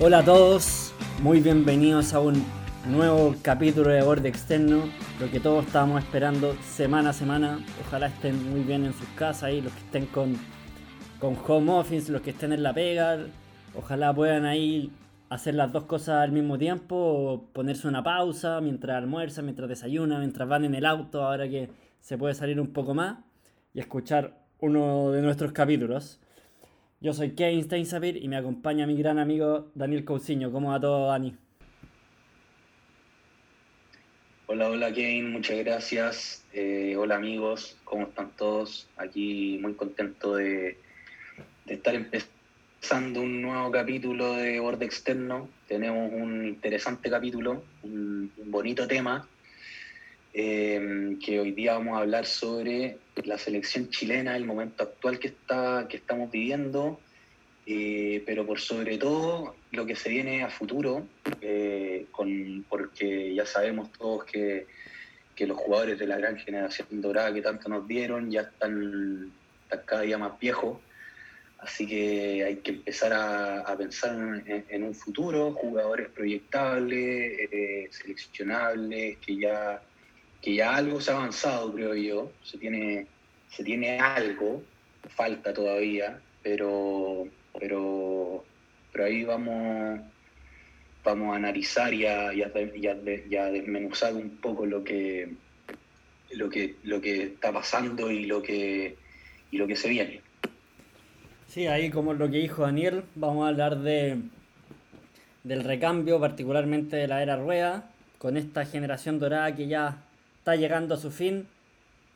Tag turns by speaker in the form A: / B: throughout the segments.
A: Hola a todos, muy bienvenidos a un nuevo capítulo de Borde Externo, lo que todos estábamos esperando semana a semana. Ojalá estén muy bien en sus casas y los que estén con, con home office, los que estén en la pega, ojalá puedan ahí hacer las dos cosas al mismo tiempo, ponerse una pausa mientras almuerzan, mientras desayunan, mientras van en el auto, ahora que se puede salir un poco más, y escuchar uno de nuestros capítulos. Yo soy Kevin Steinsabir y me acompaña mi gran amigo Daniel Cousiño. ¿Cómo va todo, Dani?
B: Hola, hola Kevin, muchas gracias. Eh, hola amigos, ¿cómo están todos? Aquí muy contento de, estar empezando un nuevo capítulo de Borde Externo. Tenemos un interesante capítulo, un bonito tema Em, que hoy día vamos a hablar sobre la selección chilena, el momento actual que, está, que estamos viviendo, eh, pero por sobre todo lo que se viene a futuro, eh, porque ya sabemos todos que, que, los jugadores de la gran generación dorada que tanto nos dieron ya están, cada día más viejos. Así que hay que empezar a, pensar en, un futuro, jugadores proyectables, eh, seleccionables, que ya que ya algo se ha avanzado, creo yo, se tiene, se tiene algo, falta todavía, pero, pero, pero ahí vamos, vamos a analizar y a, desmenuzar un poco lo que, lo que, lo que está pasando y lo que, y lo que se viene.
A: Sí, ahí como lo que dijo Daniel, vamos a hablar de del recambio, particularmente de la era rueda, con esta generación dorada que ya está llegando a su fin.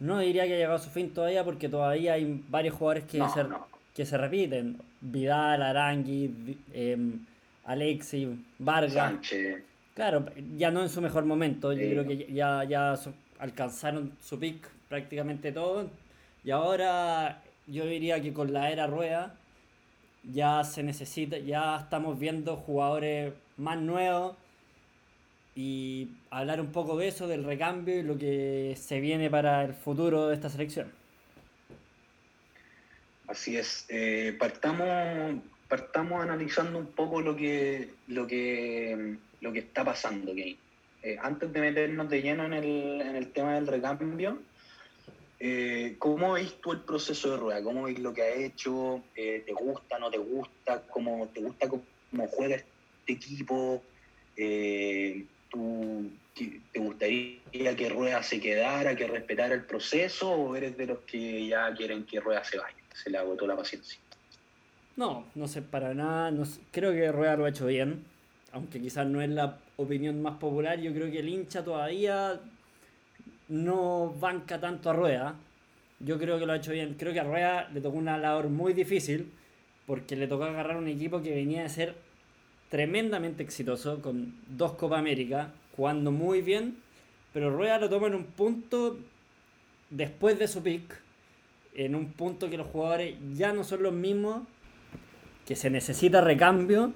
A: No diría que ha llegado a su fin todavía porque todavía hay varios jugadores que, se, que se repiten. Vidal, Arangui, eh, Alexi, Vargas. Claro, ya no en su mejor momento. Yo creo que ya, ya alcanzaron su pick prácticamente todo. Y ahora yo diría que con la era rueda ya se necesita, ya estamos viendo jugadores más nuevos y hablar un poco de eso, del recambio y lo que se viene para el futuro de esta selección.
B: Así es, eh, partamos, partamos analizando un poco lo que, lo que, lo que está pasando, aquí. Eh, antes de meternos de lleno en el, en el tema del recambio, eh, ¿cómo veis tú el proceso de rueda? ¿Cómo veis lo que ha hecho? ¿Te gusta, no te gusta? ¿Cómo te gusta cómo juega este equipo? ¿Tú te gustaría que Rueda se quedara, que respetara el proceso o eres de los que ya quieren que Rueda se vaya? Se le agotó la paciencia.
A: No, no sé para nada. Creo que Rueda lo ha hecho bien, aunque quizás no es la opinión más popular. Yo creo que el hincha todavía no banca tanto a Rueda. Yo creo que lo ha hecho bien. Creo que a Rueda le tocó una labor muy difícil porque le tocó agarrar un equipo que venía de ser tremendamente exitoso con dos Copa América, jugando muy bien, pero Rueda lo toma en un punto después de su pick, en un punto que los jugadores ya no son los mismos, que se necesita recambio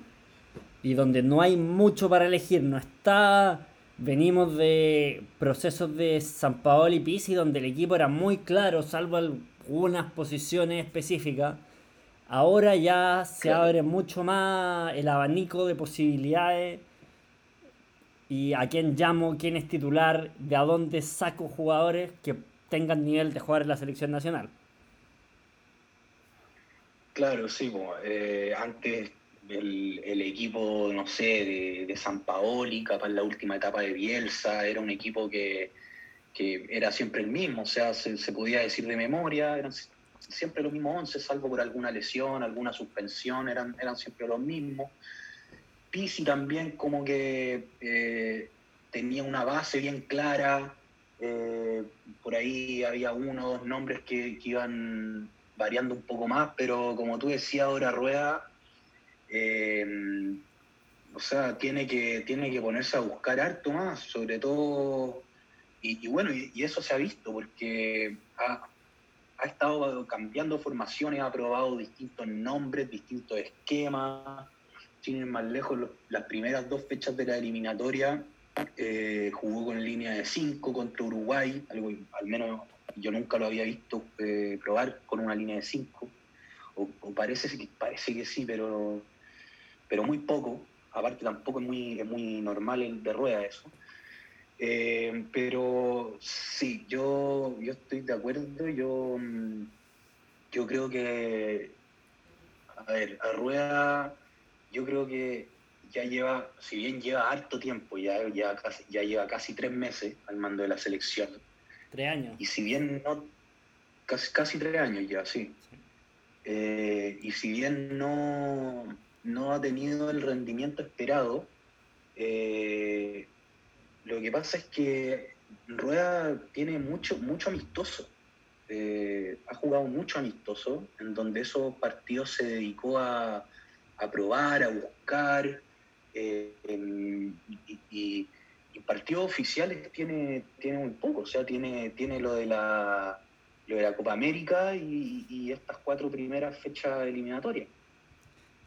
A: y donde no hay mucho para elegir, no está venimos de procesos de San Paolo y Pisi donde el equipo era muy claro, salvo algunas posiciones específicas. Ahora ya se abre mucho más el abanico de posibilidades. Y a quién llamo, quién es titular, de a dónde saco jugadores que tengan nivel de jugar en la selección nacional.
B: Claro, sí, eh, antes el, equipo, no sé, de, de San Paoli, capaz la última etapa de Bielsa, era un equipo que, era siempre el mismo, o sea, se, se podía decir de memoria, eran siempre los mismos 11, salvo por alguna lesión, alguna suspensión, eran, eran siempre los mismos. Pisi también como que eh, tenía una base bien clara, eh, por ahí había uno o dos nombres que, iban variando un poco más, pero como tú decías ahora, Rueda, eh, o sea, tiene que, tiene que ponerse a buscar harto más, sobre todo, y, bueno, y, eso se ha visto, porque ha, ha estado cambiando formaciones, ha probado distintos nombres, distintos esquemas. Sin más lejos, las primeras dos fechas de la eliminatoria eh, jugó con línea de 5 contra Uruguay, algo al menos yo nunca lo había visto eh, probar con una línea de 5. O, parece, parece que sí, pero, pero muy poco. aparte tampoco es muy, es muy normal el de rueda eso. Eh, pero sí, yo, yo estoy de acuerdo, yo, mm, yo creo que, a ver, a rueda, yo creo que ya lleva, si bien lleva harto tiempo, ya, ya, casi, ya lleva casi tres meses al mando de la selección.
A: Tres años.
B: Y si bien no, casi, casi tres años ya, sí. Eh, y si bien no, no ha tenido el rendimiento esperado, eh, lo que pasa es que Rueda tiene mucho, mucho amistoso. Eh, ha jugado mucho amistoso, en donde esos partidos se dedicó a, a probar, a buscar, eh, y, partidos oficiales tiene, tiene muy poco, o sea, tiene, tiene lo de la lo de la Copa América y, estas cuatro primeras fechas eliminatorias.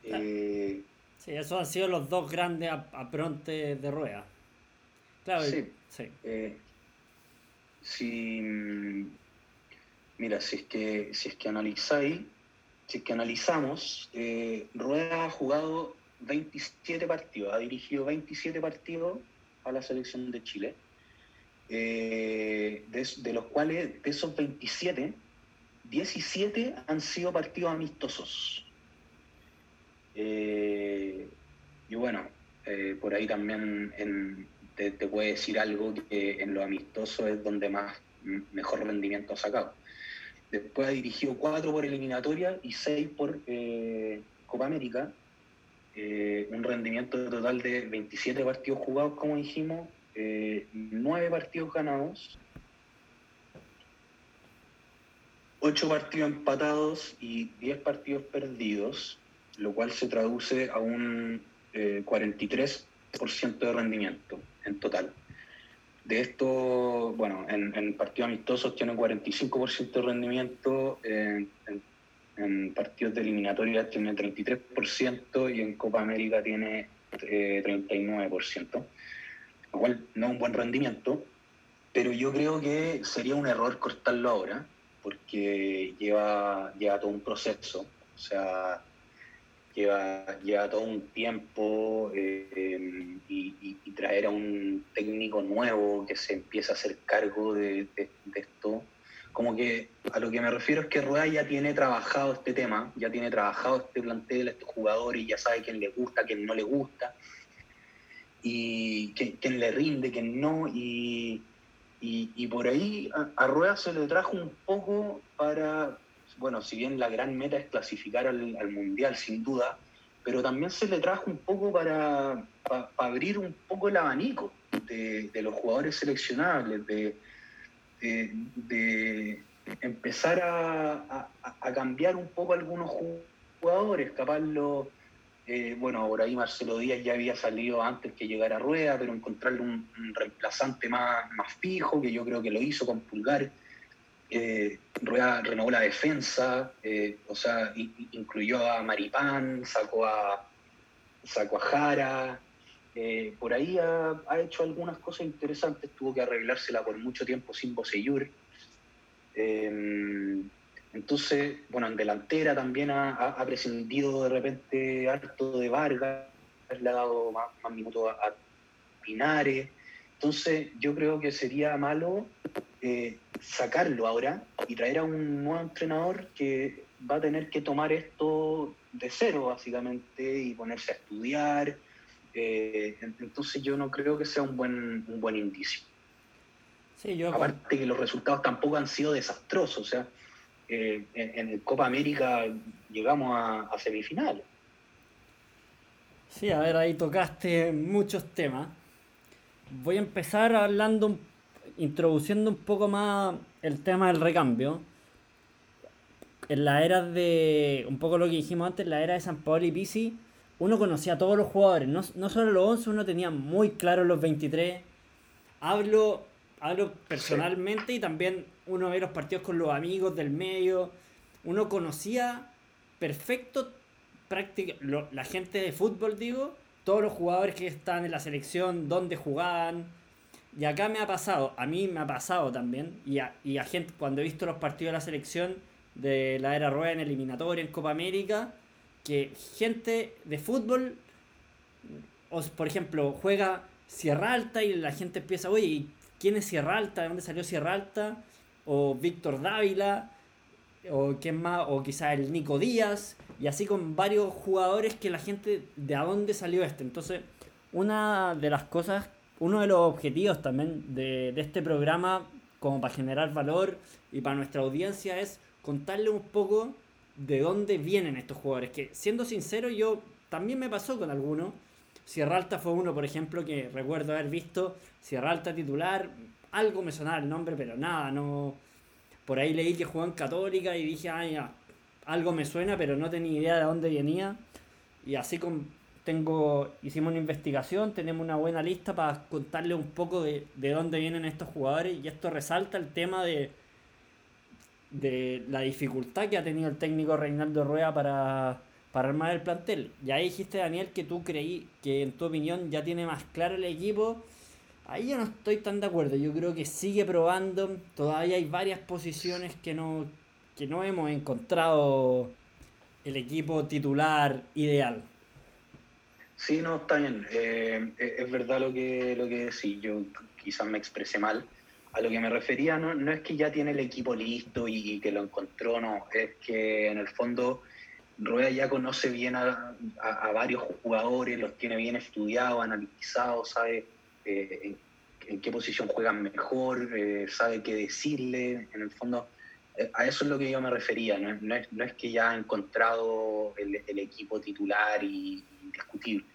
A: Eh, sí, esos han sido los dos grandes aprontes de rueda. Claro, sí.
B: Eh, si, mira, si es que, si es que analizáis, si es que analizamos, Rueda ha jugado 27 partidos, ha dirigido 27 partidos a la selección de Chile, eh, de, los cuales de esos 27, 17 han sido partidos amistosos. Eh, y bueno, eh, por ahí también te, puede decir algo que en lo amistoso es donde más mejor rendimiento ha sacado. Después ha dirigido 4 por eliminatoria y 6 por Copa América eh, un rendimiento total de 27 partidos jugados, como dijimos, eh, 9 partidos ganados, 8 partidos empatados y 10 partidos perdidos, lo cual se traduce a un 43% eh, de rendimiento en total. De esto, bueno, en, partidos amistosos tiene 45% de rendimiento, en partidos de eliminatoria tiene 33% y en Copa América tiene 39%, eh, lo cual no es un buen rendimiento, pero yo creo que sería un error cortarlo ahora, porque lleva, lleva todo un proceso, o sea, lleva, lleva todo un tiempo eh, y, traer a un técnico nuevo que se empiece a hacer cargo de esto. Como que a lo que me refiero es que Rueda ya tiene trabajado este tema, ya tiene trabajado este plantel, estos jugadores, ya sabe quién le gusta, quién no le gusta, y quién, le rinde, quién no, y, por ahí a, Rueda se le trajo un poco para, bueno, si bien la gran meta es clasificar al, Mundial, sin duda, pero también se le trajo un poco para, abrir un poco el abanico de, los jugadores seleccionables, de empezar a, cambiar un poco algunos jugadores, capaz lo, eh, bueno, por ahí Marcelo Díaz ya había salido antes que llegara a Rueda, pero encontrarle un, reemplazante más, fijo, que yo creo que lo hizo con Pulgar. Eh, renovó la defensa, eh, o sea, incluyó a Maripán, sacó a, sacó a Jara, eh, por ahí ha, hecho algunas cosas interesantes, tuvo que arreglársela por mucho tiempo sin Boseyur. Eh, entonces, bueno, en delantera también ha, prescindido de repente harto de Vargas, le ha dado más, minutos a, Pinares. Entonces, yo creo que sería malo eh, sacarlo ahora y traer a un nuevo entrenador que va a tener que tomar esto de cero, básicamente, y ponerse a estudiar eh, entonces yo no creo que sea un buen, un buen indicio. Aparte que los resultados tampoco han sido desastrosos, o sea, eh, en, Copa América llegamos a, semifinales.
A: Sí, a ver, ahí tocaste muchos temas. Voy a empezar hablando, introduciendo un poco más el tema del recambio. En la era de, un poco lo que dijimos antes, la era de San Paolo y Pisi, uno conocía a todos los jugadores, no, no solo los 11, uno tenía muy claro los 23. Hablo, hablo personalmente y también uno ve los partidos con los amigos del medio. Uno conocía perfecto la gente de fútbol, digo, todos los jugadores que están en la selección, dónde jugaban. Y acá me ha pasado, a mí me ha pasado también, y a, y a gente, cuando he visto los partidos de la selección de la era Rueda en eliminatoria, en Copa América, que gente de fútbol o, por ejemplo, juega Sierra Alta y la gente empieza, oye, ¿quién es Sierra Alta? ¿De dónde salió Sierra Alta? O Víctor Dávila, o quién más, o quizá el Nico Díaz, y así con varios jugadores que la gente, ¿de dónde salió este? Entonces, una de las cosas, uno de los objetivos también de, este programa, como para generar valor y para nuestra audiencia, es contarle un poco de dónde vienen estos jugadores. Que siendo sincero, yo también me pasó con algunos. Sierra Alta fue uno, por ejemplo, que recuerdo haber visto. Sierra Alta titular, algo me sonaba el nombre, pero nada, no. Por ahí leí que jugó en Católica y dije, ah, ya, algo me suena, pero no tenía idea de dónde venía. Y así con, tengo, hicimos una investigación, tenemos una buena lista para contarle un poco de, de dónde vienen estos jugadores. Y esto resalta el tema de, de la dificultad que ha tenido el técnico Reinaldo Rueda para, para armar el plantel. Ya dijiste, Daniel, que tú creí que en tu opinión ya tiene más claro el equipo. Ahí yo no estoy tan de acuerdo. Yo creo que sigue probando. Todavía hay varias posiciones que no, que no hemos encontrado el equipo titular ideal.
B: Sí, no, está. Eh, es verdad lo que, lo que decís. Yo quizás me expresé mal a lo que me refería no, no es que ya tiene el equipo listo y, que lo encontró, no, es que en el fondo Rueda ya conoce bien a, varios jugadores, los tiene bien estudiados, analizados, sabe eh, en, qué posición juegan mejor, eh, sabe qué decirle, en el fondo eh, a eso es lo que yo me refería, no, es, no es, que ya ha encontrado el equipo titular y indiscutible.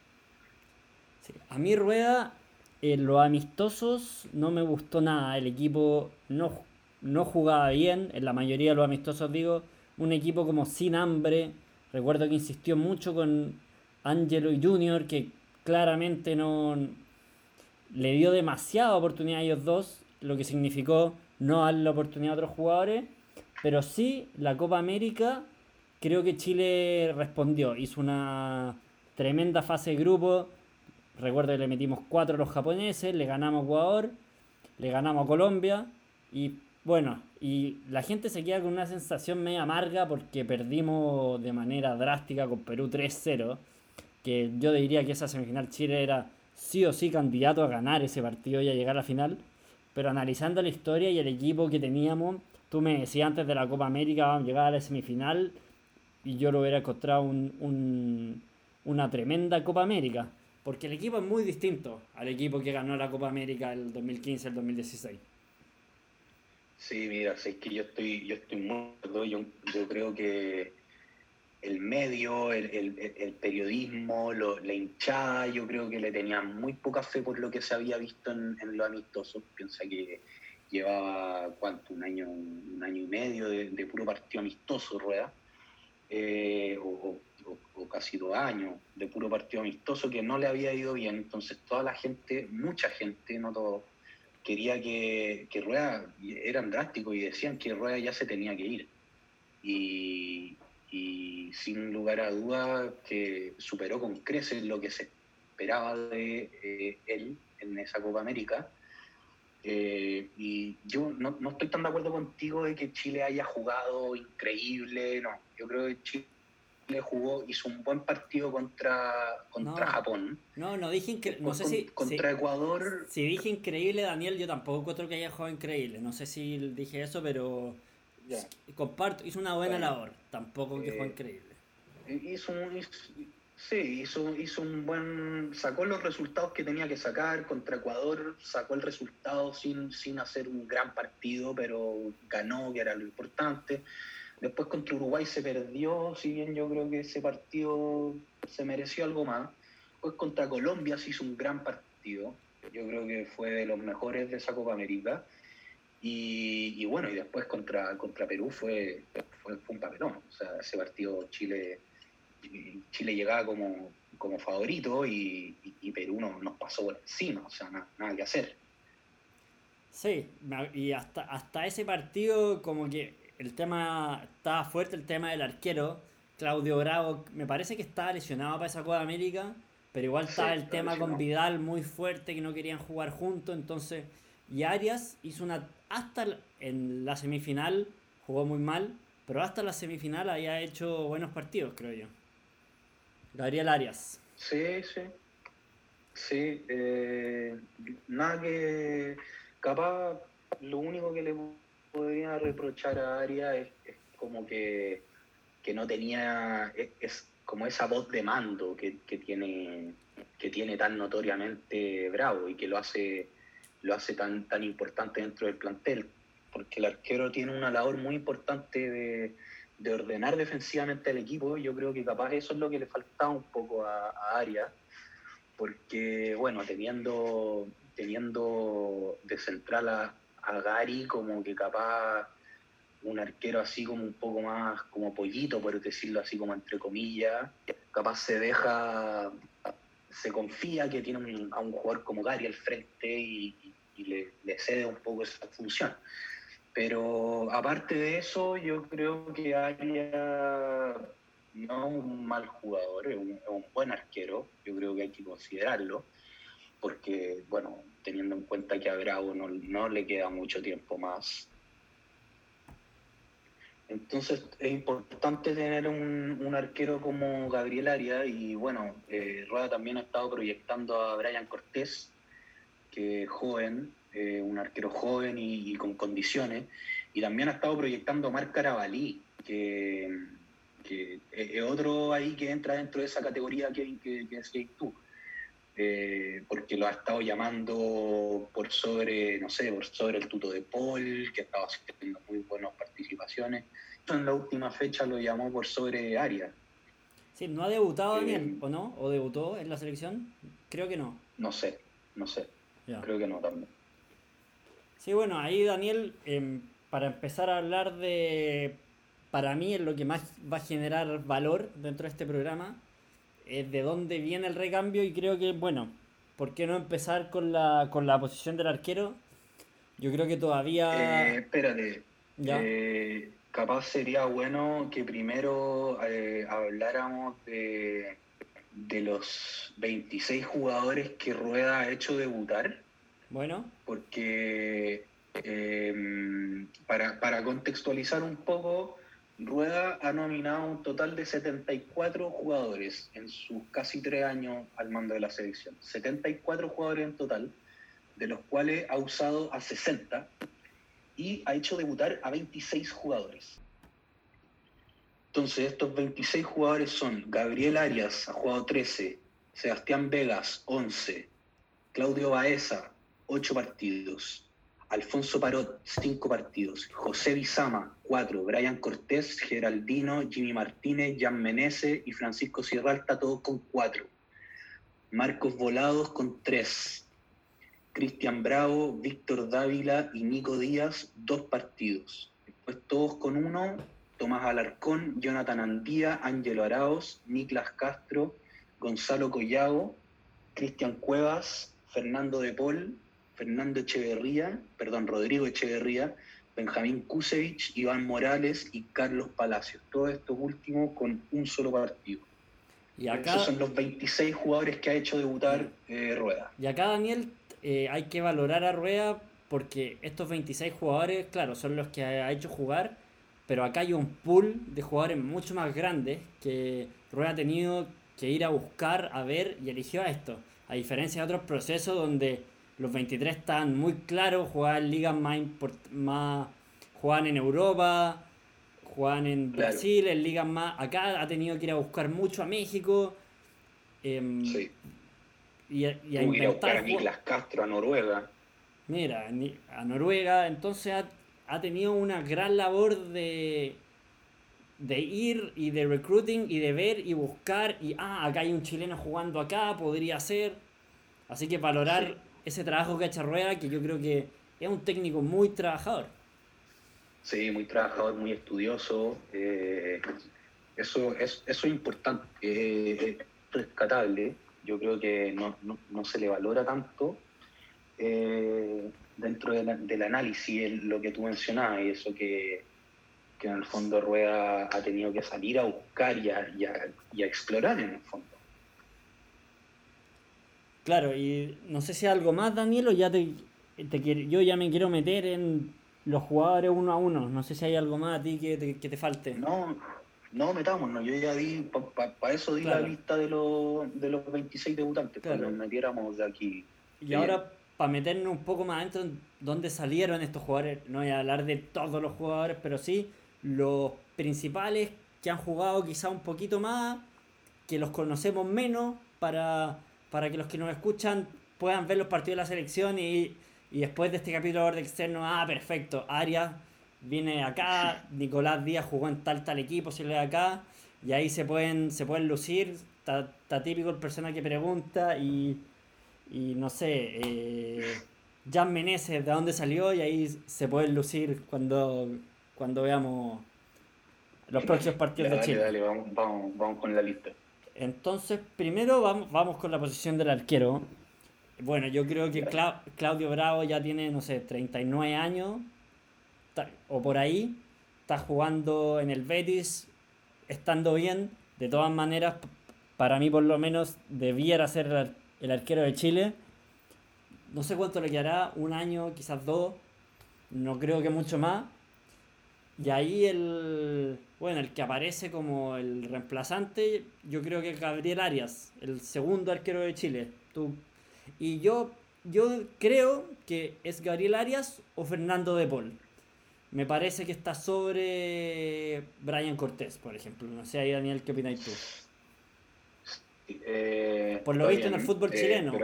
A: A mí Rueda en los amistosos no me gustó nada. El equipo no, no jugaba bien. En la mayoría de los amistosos, digo, un equipo como sin hambre. Recuerdo que insistió mucho con Angelo y Junior, que claramente no le dio demasiada oportunidad a ellos dos, lo que significó no darle la oportunidad a otros jugadores. Pero sí, la Copa América, creo que Chile respondió. Hizo una tremenda fase de grupo. Recuerdo que le metimos 4 a los japoneses, le ganamos a Ecuador, le ganamos a Colombia y bueno, y la gente se queda con una sensación media amarga porque perdimos de manera drástica con Perú 3-0, que yo diría que esa semifinal Chile era sí o sí candidato a ganar ese partido y a llegar a la final, pero analizando la historia y el equipo que teníamos, tú me decías antes de la Copa América vamos a llegar a la semifinal y yo lo hubiera encontrado un, una tremenda Copa América. Porque el equipo es muy distinto al equipo que ganó la Copa América el 2015 el 2016.
B: Sí, mira, es que yo estoy, yo estoy muy yo, yo creo que el medio, el, periodismo, la hinchada, yo creo que le tenían muy poca fe por lo que se había visto en, en lo amistoso. Piensa que llevaba, ¿cuánto? Un año, un año y medio de, puro partido amistoso, Rueda. Eh, o, casi dos años de puro partido amistoso que no le había ido bien. Entonces toda la gente, mucha gente, no todo, quería que, que Rueda, eran drásticos y decían que Rueda ya se tenía que ir. Y, sin lugar a dudas que superó con creces lo que se esperaba de eh, él en esa Copa América. Eh, y yo no, no, estoy tan de acuerdo contigo de que Chile haya jugado increíble, no, yo creo que Chile le jugó, hizo un buen partido contra, contra Japón.
A: No, no dije increíble. No sé si.
B: Contra Ecuador.
A: Si dije increíble, Daniel, yo tampoco creo que haya jugado increíble. No sé si dije eso, pero. Comparto, hizo una buena labor. Tampoco que jugó eh, increíble.
B: Hizo un. sí, hizo, hizo un buen. Sacó los resultados que tenía que sacar contra Ecuador. Sacó el resultado sin, sin hacer un gran partido, pero ganó, que era lo importante Después contra Uruguay se perdió, si bien yo creo que ese partido se mereció algo más. Después contra Colombia se hizo un gran partido. Yo creo que fue de los mejores de esa Copa América. Y, bueno, y después contra, contra Perú fue, fue, un papelón. O sea, ese partido Chile, Chile llegaba como, como favorito y, Perú nos pasó por encima. O sea, nada que hacer.
A: Sí, y hasta, hasta ese partido como que el tema, estaba fuerte el tema del arquero, Claudio Bravo, me parece que estaba lesionado para esa Copa América, pero igual estaba el tema con Vidal muy fuerte, que no querían jugar juntos, entonces, y Arias hizo una, hasta en la semifinal jugó muy mal, pero hasta la semifinal había hecho buenos partidos, creo yo. Gabriel Arias.
B: Sí, sí. Sí, eh, nada que. Capaz, lo único que le podría reprochar a Aria es, como que, no tenía. Es, como esa voz de mando que, tiene que tiene tan notoriamente Bravo y que lo hace lo hace tan tan importante dentro del plantel porque el arquero tiene una labor muy importante de, ordenar defensivamente al equipo. Yo creo que capaz eso es lo que le faltaba un poco a, a Arias, porque, bueno, teniendo, teniendo de central a, Gary como que capaz un arquero así como un poco más como pollito, por decirlo así como entre comillas, capaz se deja, se confía que tiene a un jugador como Gary al frente y, le, le, cede un poco esa función. Pero aparte de eso, yo creo que Aria no es un mal jugador, es un, buen arquero, yo creo que hay que considerarlo, porque, bueno, teniendo en cuenta que a Bravo no, le queda mucho tiempo más. Entonces es importante tener un, arquero como Gabriel Aria y bueno, eh, Rueda también ha estado proyectando a Brian Cortés, que es joven, eh, un arquero joven y, con condiciones, y también ha estado proyectando a Marc Carabalí, que, es otro ahí que entra dentro de esa categoría que, que, que tú. Eh, porque lo ha estado llamando por sobre, no sé, por sobre el tuto de Paul, que ha estado haciendo muy buenas participaciones. En la última fecha lo llamó por sobre Arias.
A: Sí, ¿no ha debutado Daniel, o no? ¿O debutó en la selección? Creo que no.
B: No sé, no sé. Creo que no también.
A: Sí, bueno, ahí Daniel, em, para empezar a hablar de, para mí es lo que más va a generar valor dentro de este programa, es de dónde viene el recambio y creo que, bueno, ¿por qué no empezar con la, con la posición del arquero? Yo creo que todavía...
B: Eh, espérate. Eh, capaz sería bueno que primero eh, habláramos de, de los 26 jugadores que Rueda ha hecho debutar.
A: Bueno.
B: Porque em, para, contextualizar un poco, Rueda ha nominado un total de 74 jugadores en sus casi tres años al mando de la selección. 74 jugadores en total, de los cuales ha usado a 60 y ha hecho debutar a 26 jugadores. Entonces, estos 26 jugadores son Gabriel Arias, ha jugado 13, Sebastián Vegas, 11, Claudio Baeza, ocho partidos. Alfonso Parot, cinco partidos. José Bizama, cuatro. Brian Cortés, Geraldino, Jimmy Martínez, Jan Menese y Francisco Sierralta, todos con cuatro. Marcos Volados con tres. Cristian Bravo, Víctor Dávila y Nico Díaz, dos partidos. Después todos con uno. Tomás Alarcón, Jonathan Andía, Ángelo Araos, Niklas Castro, Gonzalo Collado, Cristian Cuevas, Fernando de Paul, Fernando Echeverría, perdón, Rodrigo Echeverría, Benjamín Kusevich, Iván Morales y Carlos Palacios. Todos estos últimos con un solo partido. Y acá, Esos son los 26 jugadores que ha hecho debutar eh, Rueda.
A: Y acá, Daniel, eh, hay que valorar a Rueda porque estos 26 jugadores, claro, son los que ha hecho jugar, pero acá hay un pool de jugadores mucho más grandes que Rueda ha tenido que ir a buscar, a ver y eligió a esto. A diferencia de otros procesos donde los 23 están muy claros, juegan ligas más, más juegan en Europa, juegan en Brasil, en ligas más... Acá ha tenido que ir a buscar mucho a México. Em, sí.
B: Y, a, y a intentar... a Niklas Castro a Noruega.
A: Mira, a Noruega, entonces ha, ha tenido una gran labor de, de ir y de recruiting y de ver y buscar y ah, acá hay un chileno jugando acá, podría ser. Así que valorar ese trabajo que ha hecho Rueda, que yo creo que es un técnico muy trabajador.
B: Sí, muy trabajador, muy estudioso. Eh, eso, es, eso es importante, rescatable. Yo creo que no, se le valora tanto eh, dentro del análisis, lo que tú mencionabas, y eso que, en el fondo Rueda ha tenido que salir a buscar y a explorar en el fondo.
A: Claro, y no sé si algo más, Daniel, o ya te, te yo ya me quiero meter en los jugadores uno a uno. No sé si hay algo más a ti que te, que te falte.
B: No, No, metámonos, yo ya di, para eso di la lista de los, de los 26 debutantes, claro. nos metiéramos de aquí.
A: Y ahora, para meternos un poco más adentro, ¿dónde salieron estos jugadores? No voy a hablar de todos los jugadores, pero sí los principales que han jugado quizá un poquito más, que los conocemos menos, para, para que los que nos escuchan puedan ver los partidos de la selección y, y después de este capítulo de externo, ah, perfecto, Arias viene acá, Nicolás Díaz jugó en tal tal equipo, si le acá, y ahí se pueden, se pueden lucir, está, típico el persona que pregunta y, y no sé, eh, Jan Meneses, ¿de dónde salió? Y ahí se pueden lucir cuando, cuando veamos los próximos partidos de Chile.
B: Dale, vamos, vamos, con la lista.
A: Entonces, primero vamos, vamos con la posición del arquero. Bueno, yo creo que Claudio Bravo ya tiene, no sé, 39 años o por ahí, está jugando en el Betis, estando bien. De todas maneras, para mí por lo menos debiera ser el arquero de Chile. No sé cuánto le quedará, un año, quizás dos, no creo que mucho más. Y ahí el, bueno, el que aparece como el reemplazante, yo creo que es Gabriel Arias, el segundo arquero de Chile. Tú, y yo, yo creo que es Gabriel Arias o Fernando de Paul me parece que está sobre Brian Cortés, por ejemplo. No sé ahí, Daniel, ¿qué opinas tú?
B: Eh,
A: por lo visto en el fútbol eh, chileno.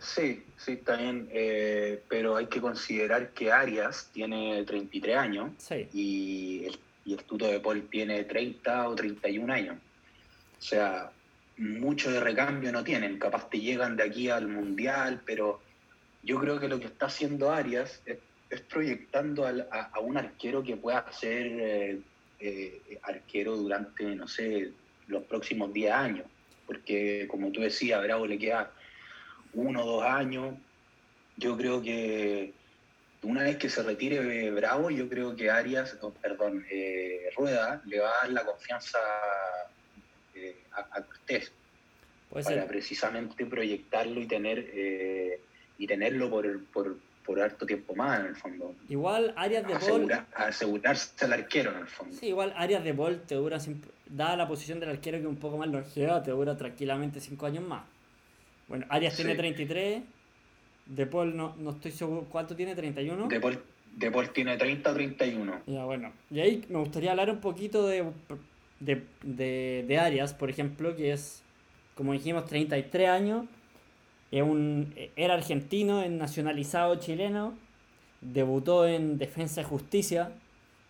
B: Sí, sí, está bien. Eh, pero hay que considerar que Arias tiene 33 años y, el, y el tuto de Paul tiene 30 o 31 años. O sea, mucho de recambio no tienen. Capaz te llegan de aquí al Mundial, pero yo creo que lo que está haciendo Arias es es proyectando a, un arquero que pueda ser eh, eh, arquero durante, no sé, los próximos 10 años. Porque, como tú decías, a Bravo le queda uno o dos años. Yo creo que una vez que se retire Bravo, yo creo que Arias, perdón, eh, Rueda le va a dar la confianza a, Cortés para precisamente proyectarlo y tener y tenerlo por, por, por harto tiempo más en el fondo.
A: Igual áreas de bol.
B: asegurarse al arquero en el fondo.
A: Sí, igual áreas de bol te dura, dada la posición del arquero que un poco más longeva, te dura tranquilamente 5 años más. Bueno, Arias tiene 33, De Paul no, no estoy seguro, ¿cuánto tiene? ¿31?
B: De Paul, de Paul tiene 30 o 31.
A: Ya, bueno. Y ahí me gustaría hablar un poquito de, de, de, de Arias, por ejemplo, que es, como dijimos, 33 años un, era argentino, es nacionalizado chileno, debutó en Defensa y Justicia,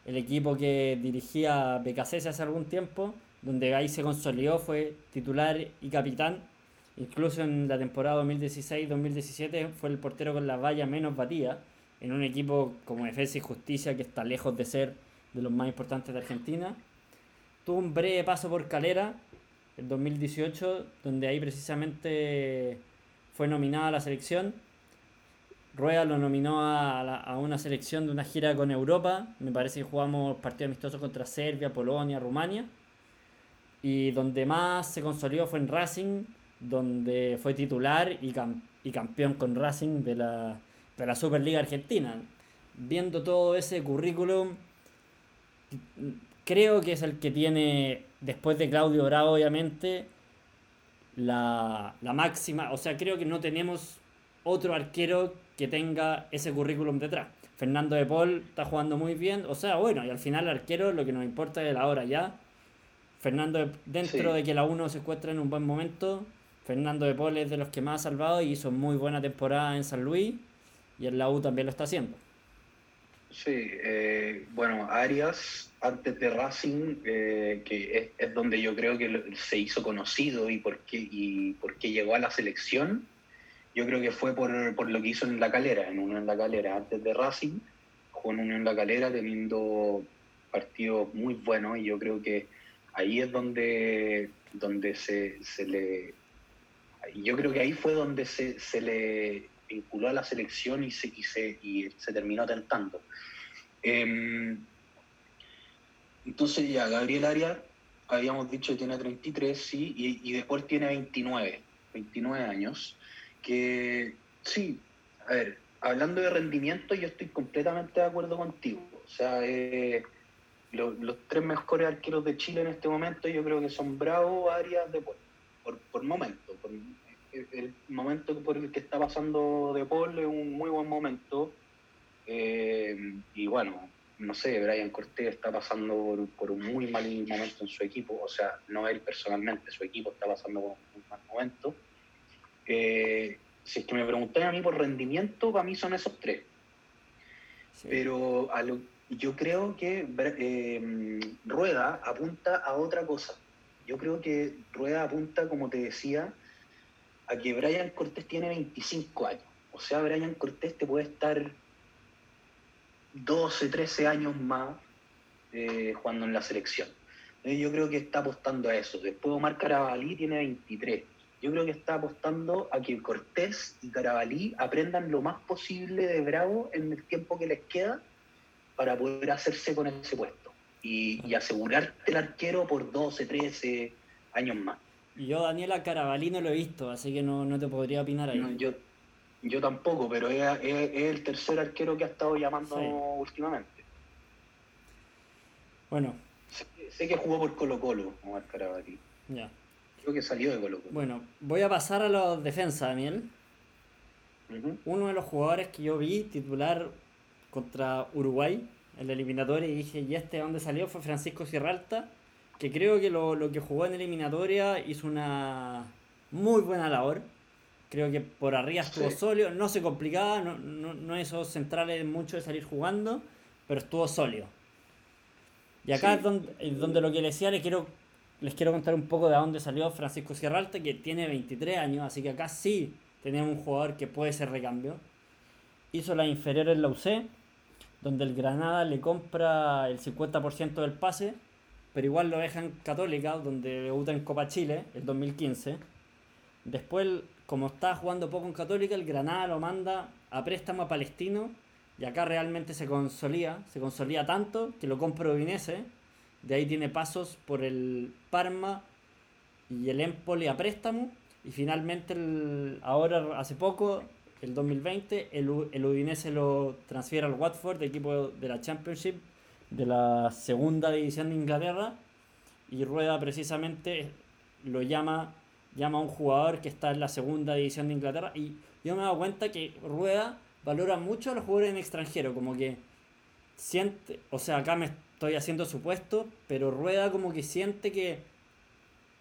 A: el equipo que dirigía BKC hace algún tiempo, donde ahí se consolidó, fue titular y capitán. Incluso en la temporada 2016-2017 fue el portero con la valla menos batida, en un equipo como Defensa y Justicia que está lejos de ser de los más importantes de Argentina. Tuvo un breve paso por Calera, en 2018, donde ahí precisamente fue nominado a la selección. Rueda lo nominó a, una selección de una gira con Europa. Me parece que jugamos partidos amistosos contra Serbia, Polonia, Rumania. Y donde más se consolidó fue en Racing, donde fue titular y, y campeón con Racing de la, de la Superliga Argentina. Viendo todo ese currículum, creo que es el que tiene, después de Claudio Bravo, obviamente, la, máxima, o sea, creo que no tenemos otro arquero que tenga ese currículum detrás. Fernando de Paul está jugando muy bien, o sea, bueno, y al final el arquero lo que nos importa es la hora ya. Fernando, dentro de que la 1 se encuentra en un buen momento, Fernando de Paul es de los que más ha salvado y hizo muy buena temporada en San Luis y en la U también lo está haciendo.
B: Sí, eh, bueno, Arias, antes de Racing, eh, que es, donde yo creo que se hizo conocido y por qué, y por qué llegó a la selección, yo creo que fue por, lo que hizo en La Calera, en Unión La Calera. Antes de Racing, jugó en Unión La Calera teniendo partidos muy buenos y yo creo que ahí es donde, donde se, se le... Yo creo que ahí fue donde se, se le vinculó a la selección y se, y se, y se terminó tentando. Em, entonces ya, Gabriel Arias, habíamos dicho que tiene 33, sí, y, y después tiene 29, 29 años, que sí, a ver, hablando de rendimiento, yo estoy completamente de acuerdo contigo. O sea, eh, los tres mejores arqueros de Chile en este momento yo creo que son Bravo, Arias, De Paul, por, por momento. Por, el momento por el que está pasando De Paul es un muy buen momento. Eh, y bueno, no sé, Brian Cortés está pasando por, un muy mal momento en su equipo, o sea, no él personalmente, su equipo está pasando por un mal momento. Eh, si es que me preguntáis a mí por rendimiento, para mí son esos tres. Pero a lo, yo creo que eh, Rueda apunta a otra cosa. Yo creo que Rueda apunta, como te decía, a que Brian Cortés tiene 25 años. O sea, Brian Cortés te puede estar 12, 13 años más eh, jugando en la selección. Yo creo que está apostando a eso. Después Omar Carabalí tiene 23. Yo creo que está apostando a que Cortés y Carabalí aprendan lo más posible de Bravo en el tiempo que les queda para poder hacerse con ese puesto y, asegurarte el arquero por 12, 13 años más.
A: Yo Daniela Carabalí no lo he visto, así que no, te podría opinar ahí.
B: yo, yo tampoco, pero es, el tercer arquero que ha estado llamando últimamente.
A: Bueno.
B: Sé, que jugó por Colo Colo, Omar Carabalí.
A: Ya.
B: Creo que salió de Colo Colo.
A: Bueno, voy a pasar a los defensas, Daniel. Uno de los jugadores que yo vi titular contra Uruguay en la eliminatoria y dije, ¿y este de dónde salió? Fue Francisco Sierralta, que creo que lo, que jugó en eliminatoria hizo una muy buena labor. Creo que por arriba estuvo sólido, no se complicaba, no, no, no esos centrales mucho de salir jugando, pero estuvo sólido. Y acá es donde, donde, lo que les decía, les quiero, les quiero contar un poco de dónde salió Francisco Sierralta, que tiene 23 años, así que acá sí tenemos un jugador que puede ser recambio. Hizo la inferior en la UC, donde el Granada le compra el 50% del pase, pero igual lo deja en Católica, donde debuta en Copa Chile el 2015. Después, como está jugando poco en Católica, el Granada lo manda a préstamo a Palestino y acá realmente se consolida, se consolida tanto que lo compra Udinese. De ahí tiene pasos por el Parma y el Empoli a préstamo. Y finalmente, ahora hace poco, el 2020, el, el Udinese lo transfiere al Watford, equipo de la Championship, de la segunda división de Inglaterra, y Rueda precisamente lo llama, llama a un jugador que está en la segunda división de Inglaterra, y yo me he dado cuenta que Rueda valora mucho a los jugadores en extranjero, como que siente, o sea, acá me estoy haciendo supuesto, pero Rueda como que siente que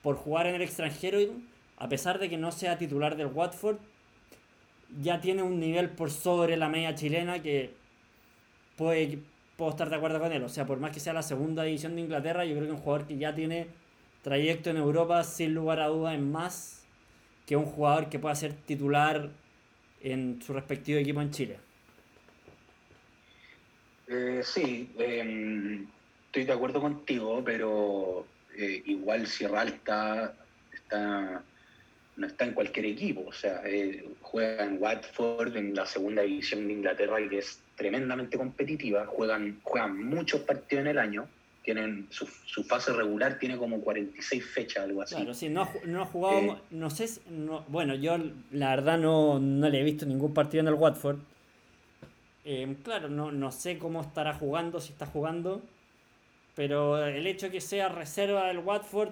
A: por jugar en el extranjero, a pesar de que no sea titular del Watford, ya tiene un nivel por sobre la media chilena que puede, puedo estar de acuerdo con él. O sea, por más que sea la segunda división de Inglaterra, yo creo que un jugador que ya tiene trayecto en Europa, sin lugar a dudas, es más que un jugador que pueda ser titular en su respectivo equipo en Chile.
B: Eh, sí, em, estoy de acuerdo contigo, pero eh, igual Sierra Alta está no está en cualquier equipo, o sea, eh, juega en Watford, en la segunda división de Inglaterra, que es tremendamente competitiva, juegan, juegan muchos partidos en el año, tienen su, fase regular tiene como 46 fechas, algo así.
A: Claro, sí, no ha, no ha jugado, eh, no sé, no, bueno, yo la verdad no, no le he visto ningún partido en el Watford. Eh, claro, no, no sé cómo estará jugando, si está jugando, pero el hecho de que sea reserva del Watford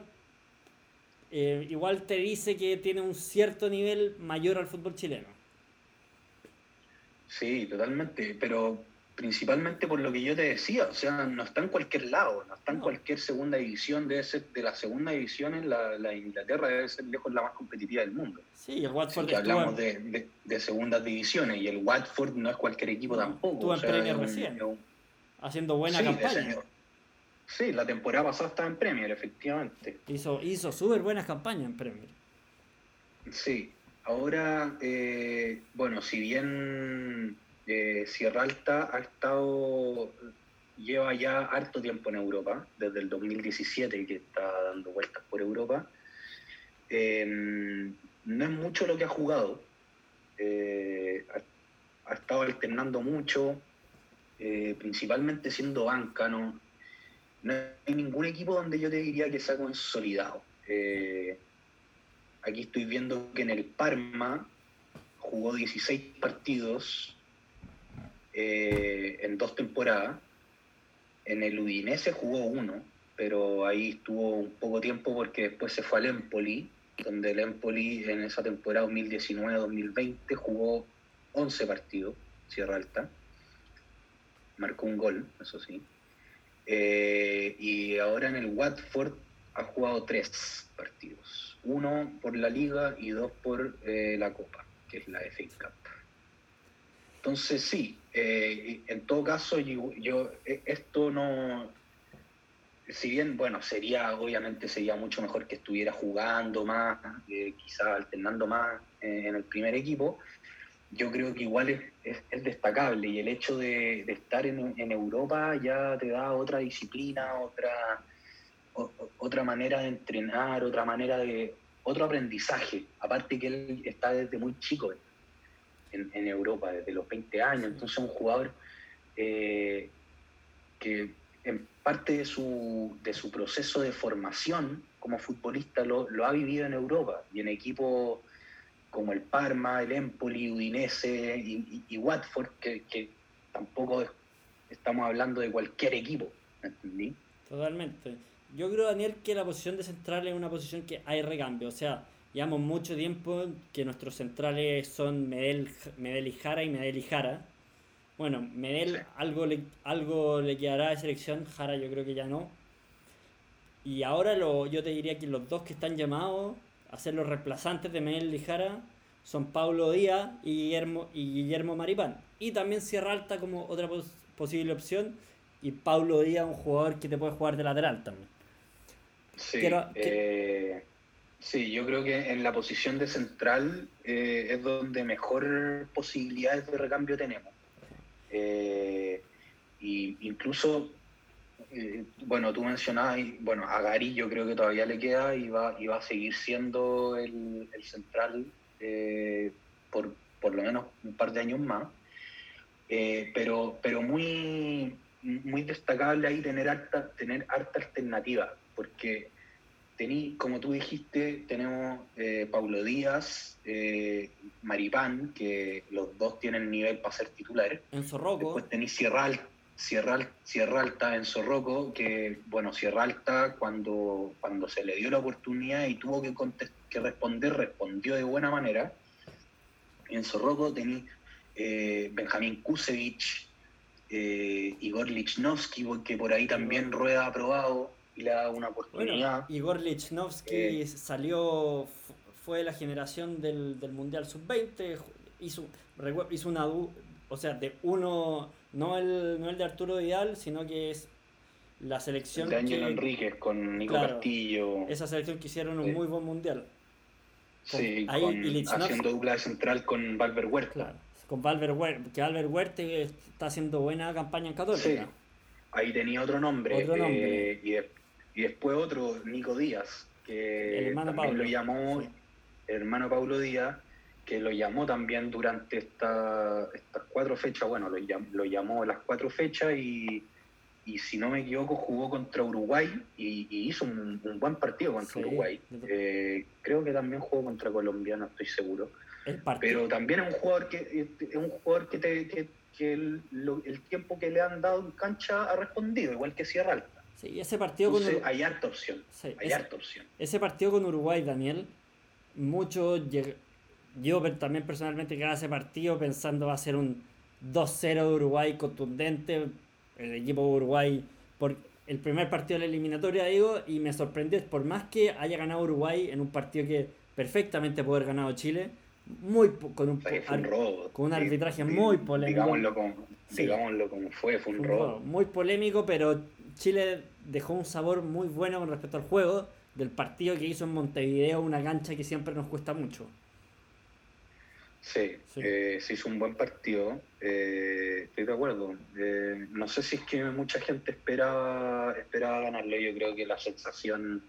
A: eh, igual te dice que tiene un cierto nivel mayor al fútbol chileno.
B: Sí, totalmente, pero principalmente por lo que yo te decía, o sea, no está en cualquier lado, no está en cualquier segunda división, debe ser de la segunda división en la, Inglaterra debe ser lejos la más competitiva del mundo.
A: Sí, el Watford.
B: hablamos de, de, segundas divisiones y el Watford no es cualquier equipo tampoco.
A: Estuvo en Premier recién, haciendo buena campaña.
B: Sí, la temporada pasada estaba en Premier, efectivamente.
A: Hizo, hizo súper buenas campañas en Premier.
B: Sí, ahora, eh, bueno, si bien eh, Sierra Alta ha estado, lleva ya harto tiempo en Europa, desde el 2017 que está dando vueltas por Europa, em, no es mucho lo que ha jugado. Eh, ha, estado alternando mucho, principalmente siendo banca, ¿no? hay ningún equipo donde yo te diría que se ha consolidado. Aquí estoy viendo que en el Parma jugó 16 partidos eh, en dos temporadas. en el Udinese jugó uno, pero ahí estuvo un poco tiempo porque después se fue al Empoli, donde el Empoli en esa temporada 2019-2020 jugó 11 partidos, Sierra Alta. Marcó un gol, eso sí. Eh, y ahora en el Watford ha jugado tres partidos. Uno por la liga y dos por eh, la Copa, que es la FA. Entonces sí, eh, en todo caso yo, esto no, si bien, bueno, sería, obviamente sería mucho mejor que estuviera jugando más, quizás alternando más en el primer equipo, yo creo que igual es, es, destacable y el hecho de, de estar en, en, Europa ya te da otra disciplina, otra, otra manera de entrenar, otra manera de, otro aprendizaje, aparte que él está desde muy chico en, en Europa, desde los 20 años, entonces un jugador eh, que en parte de su, de su proceso de formación como futbolista lo, lo ha vivido en Europa y en equipos como el Parma, el Empoli, Udinese y, Watford, que, tampoco estamos hablando de cualquier equipo, ¿entendí?
A: Totalmente. Yo creo, Daniel, que la posición de central es una posición que hay recambio. O sea, llevamos mucho tiempo que nuestros centrales son Medel, Medel y Jara y Medel y Jara. Bueno, Medel algo, le, algo le quedará de selección, Jara yo creo que ya no. Y ahora lo, yo te diría que los dos que están llamados hacer los reemplazantes de Medel Lijara son Pablo Díaz y Guillermo, y Guillermo Maripán. Y también Sierra Alta como otra posible opción. Y Pablo Díaz, un jugador que te puede jugar de lateral también.
B: Sí, eh, sí yo creo que en la posición de central eh, es donde mejor posibilidades de recambio tenemos. Eh, y incluso bueno, tú mencionabas, bueno, a Gary yo creo que todavía le queda y va, y va a seguir siendo el, central por, por lo menos un par de años más. Pero, pero muy, muy destacable ahí tener harta, tener harta alternativa, porque tení, como tú dijiste, tenemos Paulo Díaz, Maripán, que los dos tienen nivel para ser titulares.
A: Enzo Rocco.
B: Después tenés Sierra Alta, Sierra, Sierra Alta en Zorroco, que bueno, Sierra Alta cuando, cuando se le dio la oportunidad y tuvo que, que responder, respondió de buena manera. En Zorroco tenía eh, Benjamín Kusevich, eh, Igor Lichnowsky, que por ahí también rueda aprobado y le da una oportunidad.
A: Igor Lichnowsky eh, salió, fue de la generación del, del Mundial Sub-20, hizo, hizo una, o sea, de uno no el, no el de Arturo Vidal, sino que es la selección.
B: de Ángel Enríquez con Nico Castillo.
A: Esa selección que hicieron un muy buen mundial.
B: sí, haciendo dupla central con Valver Huerta.
A: Claro, con Valver Huerta, que Valver Huerta está haciendo buena campaña en Católica. Sí,
B: ahí tenía otro nombre. Otro nombre. y, y, después otro, Nico Díaz, que el hermano lo llamó hermano Pablo Díaz que lo llamó también durante esta, estas cuatro fechas, bueno, lo, lo llamó las cuatro fechas y, y, si no me equivoco jugó contra Uruguay y, hizo un, buen partido contra Uruguay. Eh, creo que también jugó contra Colombia, no estoy seguro. Pero también es un jugador que es un jugador que, te, que, que el, tiempo que le han dado en cancha ha respondido, igual que Sierra Alta.
A: Sí, ese partido con
B: Uruguay, hay harta opción. hay harta opción.
A: Ese partido con Uruguay, Daniel, mucho yo también personalmente cada ese partido pensando va a ser un 2-0 de Uruguay contundente. El equipo de Uruguay por el primer partido de la eliminatoria, digo, y me sorprendió, por más que haya ganado Uruguay en un partido que perfectamente puede haber ganado Chile, muy con un, con un arbitraje muy polémico.
B: Digámoslo como, digámoslo como fue, fue un, robo.
A: Muy polémico, pero Chile dejó un sabor muy bueno con respecto al juego del partido que hizo en Montevideo, una cancha que siempre nos cuesta mucho.
B: Sí, eh, se hizo un buen partido, eh, estoy de acuerdo. Eh, no sé si es que mucha gente esperaba, esperaba ganarlo, yo creo que la sensación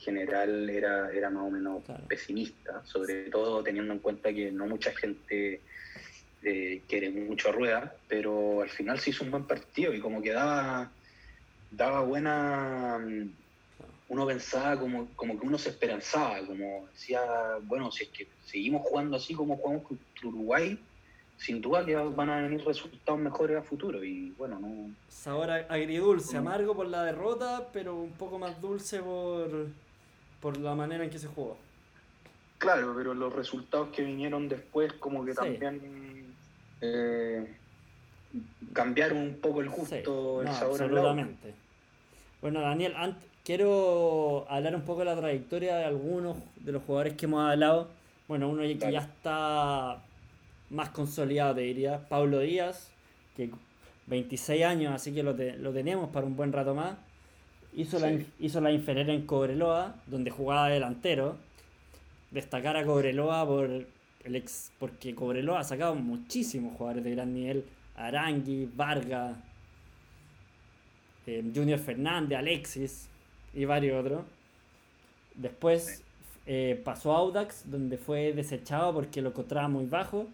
B: general era, era más o menos pesimista, sobre todo teniendo en cuenta que no mucha gente quiere mucho a Rueda, pero al final se hizo un buen partido y como que daba, buena uno pensaba como, como que uno se esperanzaba, como decía, bueno, si es que seguimos jugando así como jugamos contra Uruguay, sin duda que van a venir resultados mejores a futuro y bueno, no...
A: Sabor agridulce, amargo por la derrota, pero un poco más dulce por, por la manera en que se jugó.
B: Claro, pero los resultados que vinieron después como que también eh, cambiaron un poco el gusto, el sabor
A: absolutamente. Bueno, Daniel, quiero hablar un poco de la trayectoria de algunos de los jugadores que hemos hablado. Bueno, uno que ya está más consolidado, te diría, Pablo Díaz, que 26 años, así que lo, lo tenemos para un buen rato más. Hizo, la, hizo la inferior en Cobreloa, donde jugaba delantero destacar a Cobreloa por el ex, porque Cobreloa ha sacado muchísimos jugadores de gran nivel. Arangui, Vargas, eh, Junior Fernández, Alexis y varios otros. Después eh, pasó a Audax, donde fue desechado porque lo encontraba muy bajo.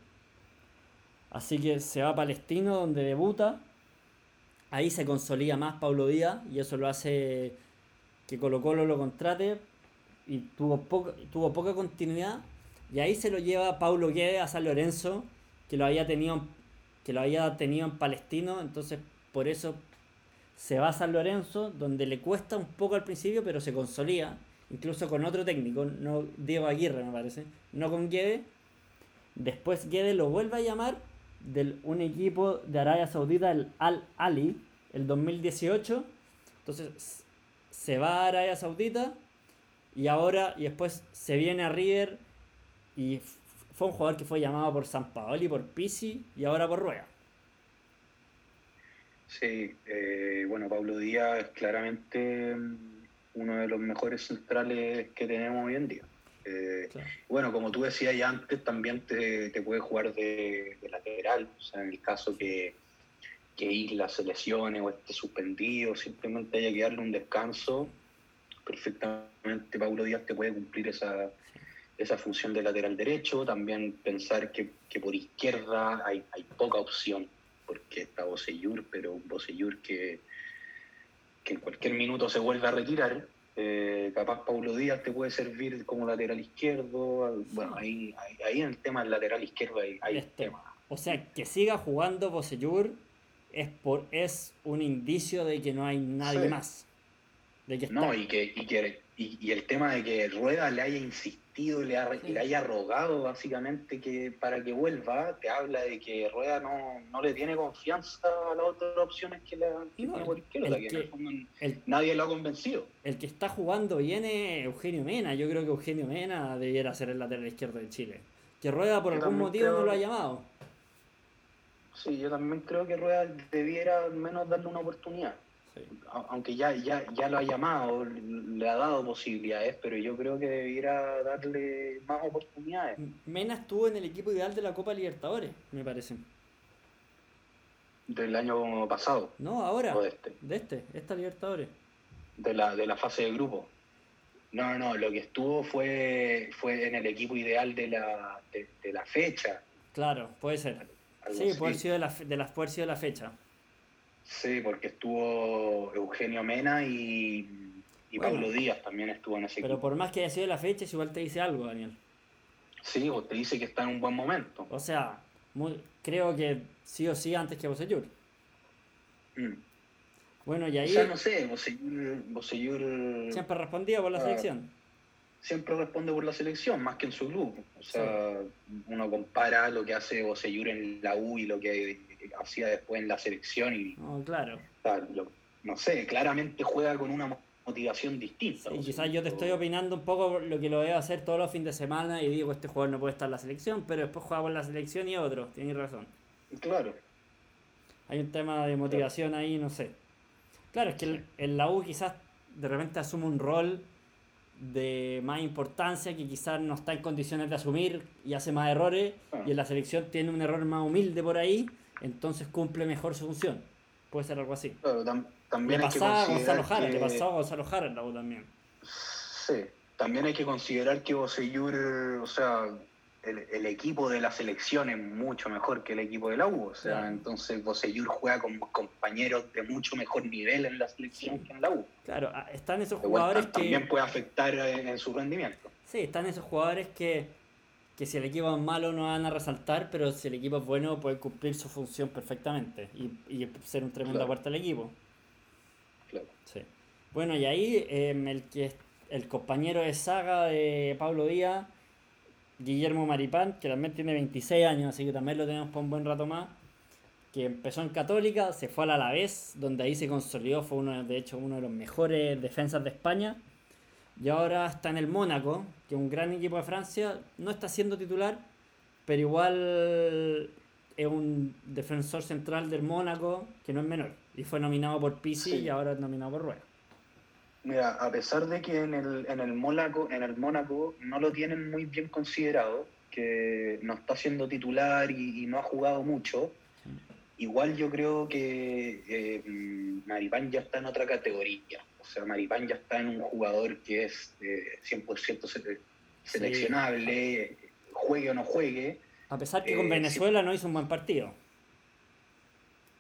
A: Así que se va a Palestino, donde debuta. Ahí se consolida más Pablo Díaz y eso lo hace que Colo Colo lo contrate y tuvo, poca, tuvo poca continuidad. Y ahí se lo lleva Paulo Guedes a San Lorenzo, que lo había tenido, que lo había tenido en Palestino, entonces por eso se va a San Lorenzo, donde le cuesta un poco al principio, pero se consolida, incluso con otro técnico, no Diego Aguirre me parece, no con Guedes. Después Guedes lo vuelve a llamar de un equipo de Arabia Saudita, el Al Ali, el 2018. Entonces se va a Arabia Saudita y ahora, y después se viene a River y fue un jugador que fue llamado por San Paoli, por Pisi y ahora por Rueda.
B: Sí, eh, bueno, Pablo Díaz es claramente mm, uno de los mejores centrales que tenemos hoy en día. Eh, bueno, como tú decías ya antes, también te, puede jugar de, lateral, o sea, en el caso que, que Isla se lesione o esté suspendido, simplemente haya que darle un descanso perfectamente Paulo Díaz te puede cumplir esa, esa función de lateral derecho, también pensar que, por izquierda hay, hay, poca opción, porque está Boseyur, pero un Boseyur que, que en cualquier minuto se vuelve a retirar. Eh, capaz Paulo Díaz te puede servir como lateral izquierdo. Bueno, ahí, ahí, en el tema del lateral izquierdo hay, hay este, tema.
A: O sea, que siga jugando Boseyur es, por, es un indicio de que no hay nadie más
B: no, y que, y, que y, el tema de que Rueda le haya insistido, le, le, haya rogado básicamente que para que vuelva, te habla de que Rueda no, no le tiene confianza a las otras opciones que tiene izquierda, que, nadie lo ha convencido.
A: El que está jugando bien es Eugenio Mena, yo creo que Eugenio Mena debiera ser el lateral izquierdo de Chile. Que Rueda por algún motivo no lo ha llamado.
B: Sí, yo también creo que Rueda debiera al menos darle una oportunidad aunque ya, ya, ya lo ha llamado, le ha dado posibilidades, pero yo creo que debiera darle más oportunidades.
A: Mena estuvo en el equipo ideal de la Copa Libertadores, me parece.
B: Del año pasado.
A: No, ahora. de este. De este, esta Libertadores.
B: De la, de la fase de grupo. No, no, no, lo que estuvo fue, fue en el equipo ideal de la, de, la fecha.
A: Claro, puede ser. sí, puede ser de la, de la, puede de la fecha.
B: Sí, porque estuvo Eugenio Mena y, y Pablo Díaz también estuvo en ese
A: Pero por más que haya sido la fecha, igual te dice algo, Daniel.
B: Sí, o te dice que está en un buen momento.
A: O sea, creo que sí o sí antes que Bosellur. Mm. Bueno, y ahí.
B: Ya no sé, Bosellur.
A: Siempre respondía por la selección.
B: Siempre responde por la selección, más que en su club. O sea, uno compara lo que hace Bosellur en la U y lo que hacía después en la selección y
A: no, claro.
B: no sé, claramente juega con una motivación distinta.
A: Y quizás yo te estoy opinando un poco lo que lo veo hacer todos los fines de semana y digo, este jugador no puede estar en la selección, pero después juega con la selección y otro, tienes razón.
B: Claro.
A: Hay un tema de motivación ahí, no sé. Claro, es que el, la U quizás de repente asume un rol de más importancia que quizás no está en condiciones de asumir y hace más errores ah. y en la selección tiene un error más humilde por ahí entonces cumple mejor su función. Puede ser algo así.
B: Claro, también
A: le pasaba a Gonzalo Jara, le pasaba a Gonzalo Jara en la U también.
B: Sí, también hay que considerar que Boseyur, o sea, el, equipo de la selección es mucho mejor que el equipo de la U, o sea, entonces Boseyur juega con compañeros de mucho mejor nivel en la selección que en la U.
A: Claro, están esos jugadores que...
B: También puede afectar en, su rendimiento.
A: Sí, están esos jugadores que que si el equipo es malo no van a resaltar, pero si el equipo es bueno puede cumplir su función perfectamente y, y ser un tremendo
B: Claro.
A: aporte al equipo.
B: Claro.
A: Sí. Bueno, y ahí em, el que el compañero de saga de Pablo Díaz, Guillermo Maripán, que también tiene 26 años, así que también lo tenemos por un buen rato más, que empezó en Católica, se fue al Alavés, donde ahí se consolidó, fue uno, de hecho uno de los mejores defensas de España, y ahora está en el Mónaco, que es un gran equipo de Francia, no está siendo titular, pero igual es un defensor central del Mónaco, que no es menor, y fue nominado por Pisi
B: Sí.
A: y ahora es nominado por Rueda.
B: Mira, a pesar de que en el, en el Mónaco, en el Mónaco no lo tienen muy bien considerado, que no está siendo titular y, y no ha jugado mucho, igual yo creo que eh, mm, Maripán ya está en otra categoría. O sea, Maripán ya está en un jugador que es eh, 100% sele- seleccionable, juegue o no juegue.
A: A pesar que con
B: Eh,
A: Venezuela no hizo un buen partido.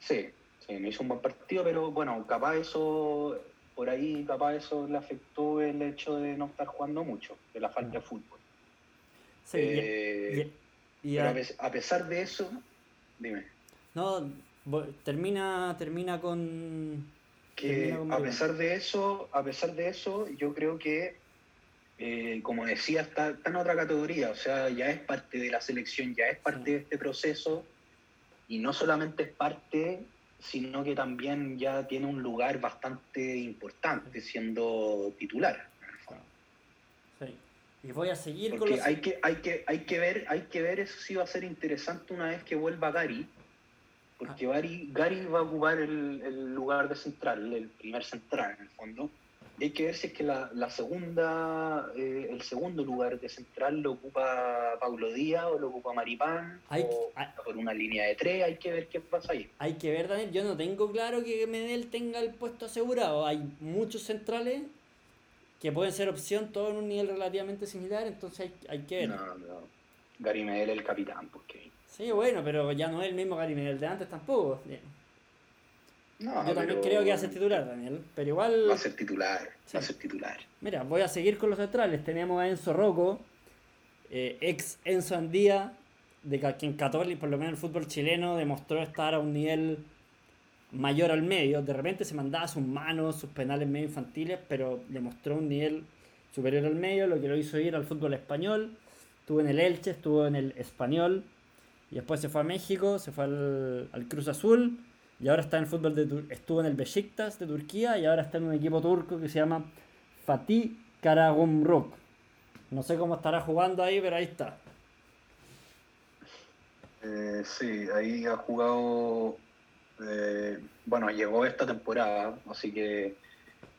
B: Sí, sí, no hizo un buen partido, pero bueno, capaz eso, por ahí capaz eso le afectó el hecho de no estar jugando mucho, de la falta de fútbol.
A: Sí,
B: Eh,
A: y- y
B: pero
A: a-
B: a, pes- a pesar de eso, dime,
A: no, termina, termina con.
B: Que
A: con
B: a pesar de eso, a pesar de eso, yo creo que, eh, como decía, está, está en otra categoría, o sea, ya es parte de la selección, ya es parte
A: Sí.
B: de este proceso, y no solamente es parte, sino que también ya tiene un lugar bastante importante siendo titular.
A: Sí. Y voy a seguir con
B: Porque
A: los.
B: hay que, hay que, hay que ver, hay que ver, eso sí va a ser interesante una vez que vuelva Gary, porque Gary, Gary va a ocupar el, el lugar de central, el primer central en el fondo. Y hay que ver si es que la, la segunda, eh, el segundo lugar de central lo ocupa Paulo Díaz o lo ocupa Maripán,
A: Hay-
B: o
A: hay-
B: por una línea de tres, hay que ver qué pasa ahí.
A: Hay que ver, Daniel. Yo no tengo claro que Medel tenga el puesto asegurado. Hay muchos centrales que pueden ser opción, todos en un nivel relativamente similar. Entonces hay, hay que ver.
B: No, no. Gary Medel es el capitán, porque
A: Sí, bueno, pero ya no es el mismo Gary Medel de antes tampoco.
B: no,
A: Yo también
B: pero
A: creo que va a ser titular, Daniel. Pero igual.
B: Va a ser titular,
A: Sí.
B: va a ser titular.
A: Mira, voy a seguir con los centrales. Tenemos a Enzo Rocco, eh, ex Enzo Andía, de ca- que en Católica, por lo menos el fútbol chileno, demostró estar a un nivel mayor al medio. De repente se mandaba sus manos, sus penales medio infantiles, pero demostró un nivel superior al medio, lo que lo hizo ir al fútbol español. Estuvo en el Elche, estuvo en el Español, y después se fue a México, se fue al, Cruz Azul, y ahora está en el fútbol de estuvo en el Besiktas de Turquía, y ahora está en un equipo turco que se llama Fatih Karagümrük. No sé cómo estará jugando ahí, pero ahí está.
B: Eh, sí, ahí ha jugado, eh, bueno, llegó esta temporada, así que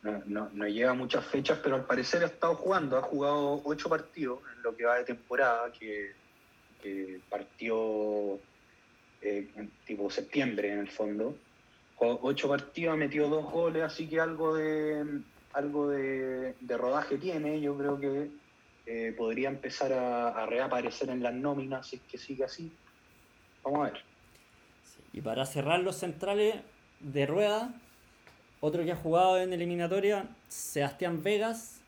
B: no, no- no lleva muchas fechas, pero al parecer ha estado jugando, ha jugado ocho partidos en lo que va de temporada, que, partió eh, tipo septiembre en el fondo. Ocho partidos, ha metido dos goles, así que algo de algo de, rodaje tiene, yo creo que eh, podría empezar a, a reaparecer en las nóminas si es que sigue así. Vamos a ver.
A: Y para cerrar los centrales de rueda, otro que ha jugado en eliminatoria, Sebastián Vegas.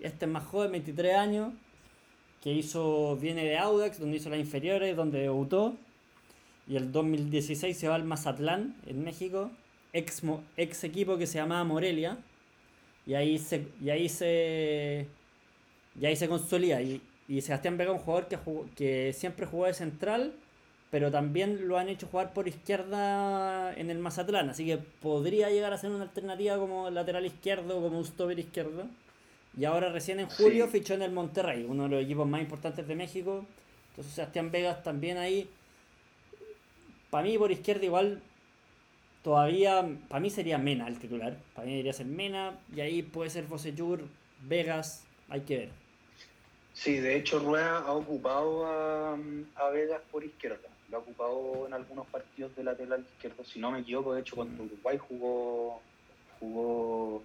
A: Este es más joven, 23 años, que hizo viene de Audax, donde hizo las inferiores, donde debutó. Y el 2016 se va al Mazatlán, en México, ex, ex equipo que se llamaba Morelia. Y ahí se, y ahí se, y ahí se consolida. Y, y Sebastián Vega un jugador que, jugó- que siempre jugó de central, pero también lo han hecho jugar por izquierda en el Mazatlán. Así que podría llegar a ser una alternativa como lateral izquierdo, como un stopper izquierdo. Y ahora recién en julio
B: Sí.
A: fichó en el Monterrey, uno de los equipos más importantes de México. Entonces Sebastián Vegas también ahí. Para mí por izquierda igual todavía, para mí sería Mena el titular. Para mí debería ser Mena y ahí puede ser Bocellur, Vegas, hay que ver.
B: Sí, de hecho Rueda ha ocupado a, a Vegas por izquierda. Lo ha ocupado en algunos partidos de lateral izquierdo. Si no me equivoco, de hecho cuando Uruguay jugó jugó,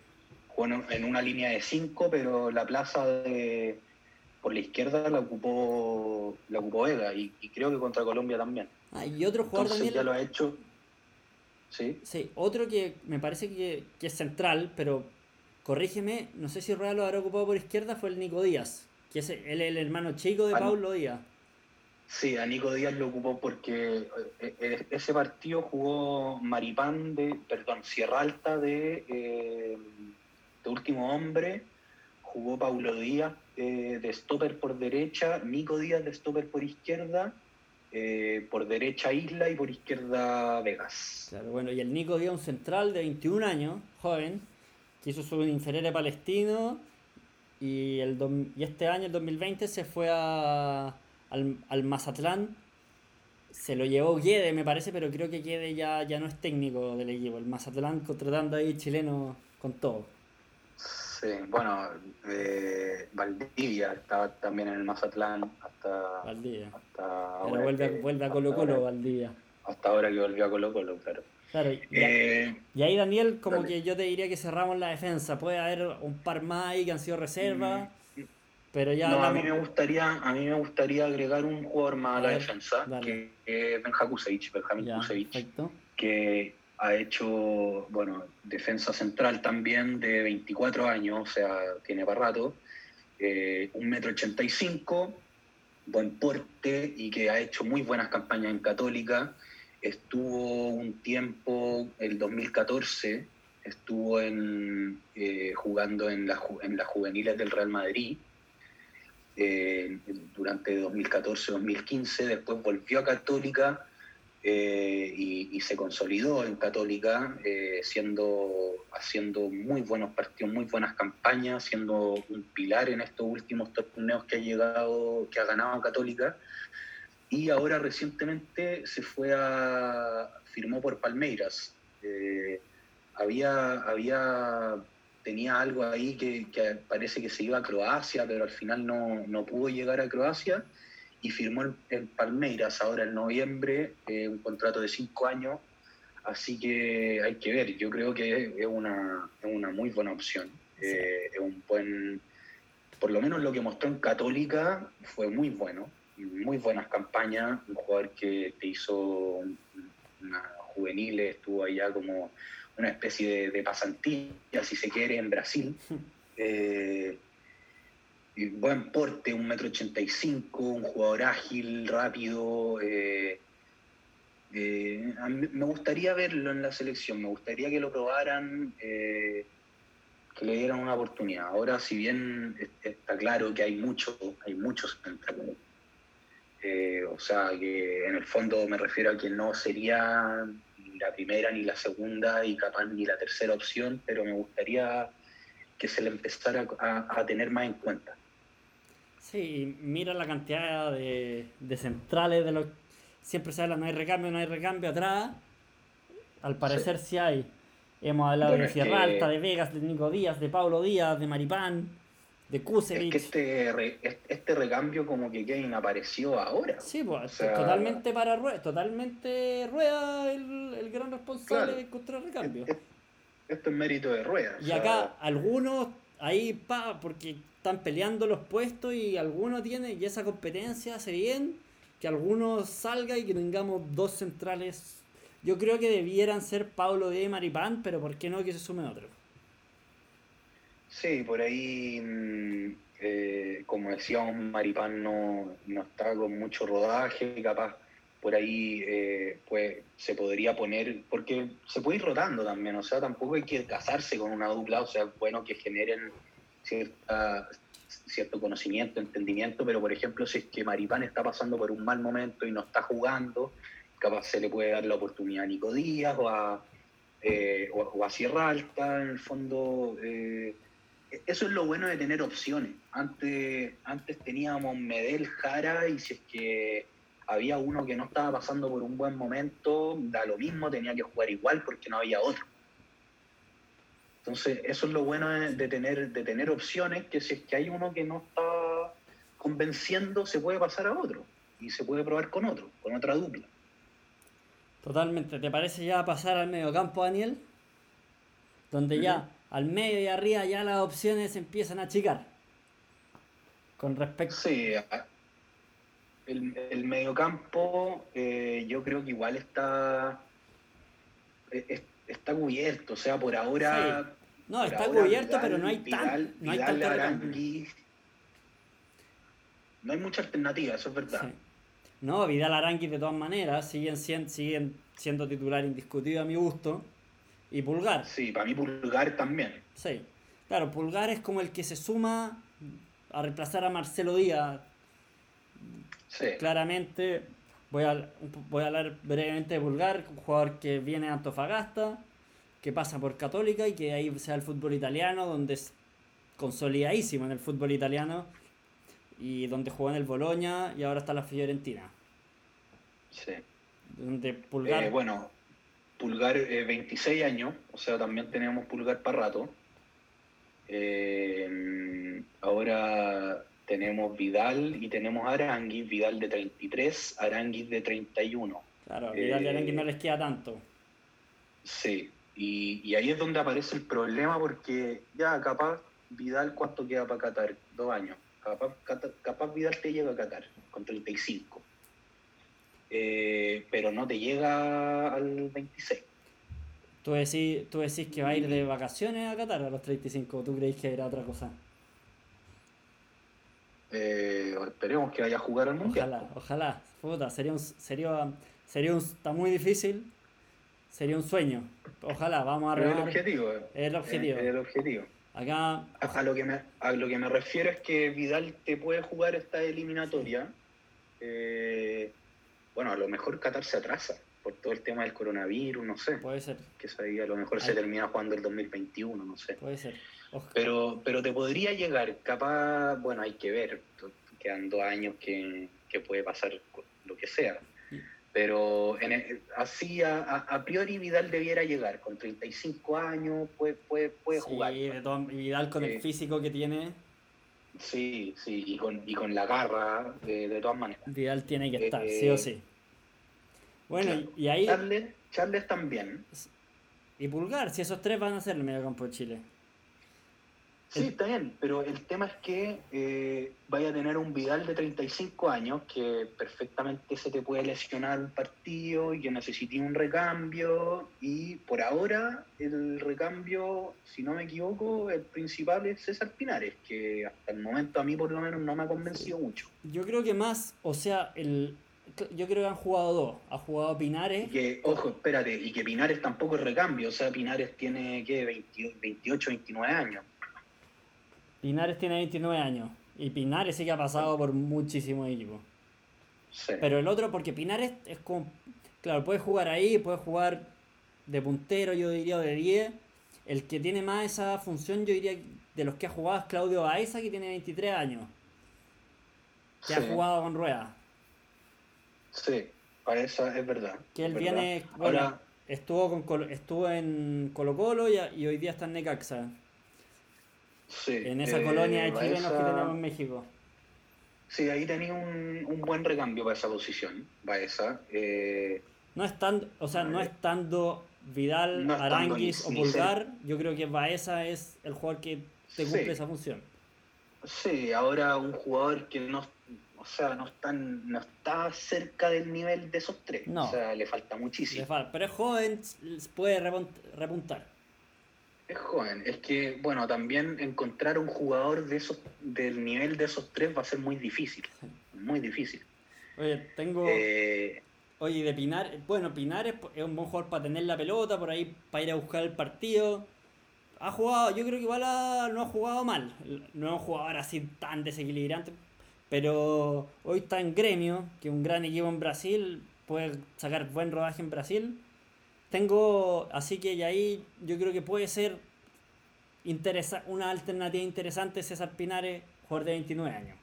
B: jugó en- una línea de 5, pero la plaza de por la izquierda la ocupó la ocupó Vega y, y creo que contra Colombia también.
A: Ah, y otro jugador
B: Entonces
A: también.
B: ya lo ha hecho. Sí.
A: Sí, otro que me parece que, que es central, pero corrígeme, no sé si Rueda lo habrá ocupado por izquierda, fue el Nico Díaz, que es, es el hermano chico de
B: Ah.
A: Paulo Díaz.
B: Sí, a Nico Díaz lo ocupó porque eh, eh, ese partido jugó Maripán de, perdón, Sierra Alta de, eh, de Último Hombre, jugó Paulo Díaz de stopper por derecha, Nico Díaz de stopper por izquierda, por derecha Isla y por izquierda Vegas.
A: Bueno, y el Nico Díaz, un central de 21 años, joven, que hizo su inferior palestino y, el y este año, el 2020, se fue a al, Mazatlán. Se lo llevó Guede, me parece, pero creo que Guede ya, ya no es técnico del equipo. El Mazatlán contratando ahí chileno con todo.
B: Sí, bueno, eh, Valdivia estaba también en el Mazatlán hasta,
A: Valdivia. ahora. vuelve, a Colo Colo Valdivia.
B: Hasta ahora que volvió a Colo Colo, claro.
A: Claro, y, eh, ahí Daniel, como que yo te diría que cerramos la defensa. Puede haber un par más ahí que han sido reservas. Mm. Pero ya
B: no, a mí me gustaría, a mí me gustaría agregar un jugador más a, la defensa, que es Benja Kusevich, Benjamín Kusevich, que ha hecho, bueno, defensa central también de 24 años, o sea, tiene para rato, eh, un metro ochenta y cinco, buen porte y que ha hecho muy buenas campañas en Católica. Estuvo un tiempo, el 2014, estuvo en, eh, jugando en, en las juveniles del Real Madrid eh, durante 2014-2015, después volvió a Católica eh, y, se consolidó en Católica, eh, siendo, haciendo muy buenos partidos, muy buenas campañas, siendo un pilar en estos últimos torneos que ha llegado, que ha ganado Católica. Y ahora recientemente se fue a, firmó por Palmeiras. había, había tenía algo ahí que, parece que se iba a Croacia, pero al final no, pudo llegar a Croacia y firmó en, Palmeiras ahora en noviembre eh, un contrato de cinco años. Así que hay que ver, yo creo que es una, una muy buena opción. Eh, es un buen, por lo menos lo que mostró en Católica fue muy bueno, muy buenas campañas, un jugador que te hizo una juvenil, estuvo allá como una especie de, pasantilla, si se quiere, en Brasil. Eh, buen porte, un metro ochenta y cinco, un jugador ágil, rápido. Eh, eh, me gustaría verlo en la selección, me gustaría que lo probaran, que le dieran una oportunidad. Ahora, si bien está claro que hay muchos, hay muchos o sea, que en el fondo me refiero a que no sería la primera, ni la segunda, y capaz ni la tercera opción, pero me gustaría que se le empezara a, tener más en cuenta.
A: Sí, mira la cantidad de, centrales de los... Siempre se habla, no hay recambio, no hay recambio atrás. Al parecer sí, hay. Hemos hablado de Sierra Alta, de Vegas, de Nico Díaz, de Pablo Díaz, de Maripán de Kusevich.
B: Es que este, este recambio como que Kane apareció ahora.
A: Sí, pues totalmente para rueda, totalmente rueda el, el gran responsable de encontrar recambio.
B: esto es mérito de rueda.
A: Y acá algunos ahí pa, porque están peleando los puestos y algunos tienen, y esa competencia hace bien que algunos salga y que tengamos dos centrales. Yo creo que debieran ser Pablo de Maripán, pero ¿por qué no que se sume otro?
B: Sí, por ahí, mm, eh, como decíamos, Maripán no, no, está con mucho rodaje, capaz por ahí eh, pues se podría poner, porque se puede ir rotando también, o sea, tampoco hay que casarse con una dupla, o sea, bueno que generen cierta, cierto conocimiento, entendimiento, pero por ejemplo, si es que Maripán está pasando por un mal momento y no está jugando, capaz se le puede dar la oportunidad a Nico Díaz o a, eh, o, a Sierra Alta, en el fondo eso es lo bueno de tener opciones. Antes, antes teníamos Medel, Jara, y si es que había uno que no estaba pasando por un buen momento, da lo mismo, tenía que jugar igual porque no había otro. Entonces, eso es lo bueno de, tener, de tener opciones, que si es que hay uno que no está convenciendo, se puede pasar a otro y se puede probar con otro, con otra dupla.
A: Totalmente. ¿Te parece ya pasar al mediocampo, Daniel? Donde ya al medio y arriba ya las opciones empiezan a achicar. Con respecto.
B: Sí, el, el mediocampo eh, yo creo que igual está. E, está cubierto, o sea, por ahora.
A: No, está cubierto, pero no hay tan. no hay
B: No hay mucha alternativa, eso es verdad.
A: No, Vidal Aranguis de todas maneras siguen, siguen siendo titular indiscutido a mi gusto. Y Pulgar,
B: Sí, para mí Pulgar también.
A: sí. Claro, Pulgar es como el que se suma a reemplazar a Marcelo Díaz.
B: Sí.
A: Claramente, voy a, voy a hablar brevemente de Pulgar, un jugador que viene de Antofagasta, que pasa por Católica y que ahí sea el fútbol italiano, donde es consolidadísimo en el fútbol italiano y donde jugó en el Boloña y ahora está la Fiorentina.
B: sí.
A: Donde Pulgar,
B: Eh, bueno, Pulgar eh, 26 años, o sea, también tenemos Pulgar para rato. Eh, ahora tenemos Vidal y tenemos Aranguis, Vidal de 33, Aranguis de 31.
A: claro, Vidal y Aranguis no les queda tanto.
B: Sí, y, y ahí es donde aparece el problema porque ya capaz Vidal cuánto queda para Qatar, dos años. Capaz, capaz Vidal te llega a Qatar con 35. Eh, pero no te llega al 26.
A: ¿Tú decís, ¿Tú decís que va a ir de vacaciones a Qatar a los 35 o tú creéis que era otra cosa?
B: Eh, esperemos que vaya a jugar al mundial.
A: Ojalá, ojalá. Puta, sería un, sería, sería un, está muy difícil. Sería un sueño. Ojalá, vamos a
B: Pero es el objetivo. eh.
A: Es el objetivo.
B: Es el objetivo.
A: Acá,
B: A, a lo que me, a lo que me refiero es que Vidal te puede jugar esta eliminatoria. Eh, bueno, a lo mejor Qatar se atrasa por todo el tema del coronavirus, no sé.
A: puede ser,
B: Que eso ahí a lo mejor se termina jugando el 2021, no sé.
A: puede ser.
B: Pero, pero te podría llegar, capaz, bueno, hay que ver, quedan dos años que, que puede pasar lo que sea. Pero en el- así a, a- priori Vidal debiera llegar, con 35 años puede, puede, puede
A: Sí,
B: jugar.
A: de todo- Vidal con el
B: Eh,
A: físico que tiene,
B: Sí, sí, y con, y con la garra, de, de todas maneras.
A: Vidal tiene que estar,
B: Eh,
A: sí o sí. Bueno,
B: claro.
A: y ahí,
B: Charles, Charles también.
A: y Pulgar, si esos tres van a ser el mediocampo de Chile.
B: Sí, está bien, pero el tema es que eh, vaya a tener un Vidal de 35 años que perfectamente se te puede lesionar un partido y que necesite un recambio. Y por ahora, el recambio, si no me equivoco, el principal es César Pinares, que hasta el momento a mí por lo menos no me ha convencido mucho.
A: Yo creo que más, o sea, el, yo creo que han jugado dos. Ha jugado
B: Y
A: Pinares,
B: que, ojo, espérate, y que Pinares tampoco es recambio, o sea, Pinares tiene, ¿qué? 20 28, 29 años.
A: Pinares tiene 29 años. Y Pinares sí que ha pasado por muchísimos equipos.
B: Sí.
A: Pero el otro, porque Pinares es como. Claro, puede jugar ahí, puede jugar de puntero, yo diría, o de 10. El que tiene más esa función, yo diría, de los que ha jugado es Claudio Baeza, que tiene 23 años. Que ha jugado con ruedas.
B: Sí, para eso es verdad.
A: Que él viene. Bueno,
B: Ahora,
A: estuvo, con Colo- estuvo en Colo Colo y, y hoy día está en Necaxa.
B: Sí,
A: En esa
B: eh,
A: colonia de chilenos que tenemos en México.
B: Sí, ahí tenía un, un buen recambio para esa posición, Baeza. Eh,
A: No estando, o sea, no estando Vidal,
B: No
A: Aranguis
B: ni-
A: o Pulgar, yo creo que Baeza es el jugador que te
B: Sí.
A: cumple esa función.
B: sí, ahora un jugador que no, o sea, no, están, no está cerca del nivel de esos tres.
A: No.
B: O sea, le falta muchísimo.
A: Le falta, pero es joven, puede repuntar.
B: Es joven. Es que, bueno, también encontrar un jugador de esos, del nivel de esos tres va a ser muy difícil. Muy difícil.
A: Oye, tengo.
B: Eh,
A: Oye, de Pinar. Bueno, Pinar es, un buen jugador para tener la pelota, por ahí para ir a buscar el partido. Ha jugado, yo creo que igual ha- no ha jugado mal. No es un jugador así tan desequilibrante. Pero hoy está en Gremio, que es un gran equipo en Brasil. Puede sacar buen rodaje en Brasil. Tengo, así que y ahí yo creo que puede ser interesa una alternativa interesante César Pinares, jugador de 29 años.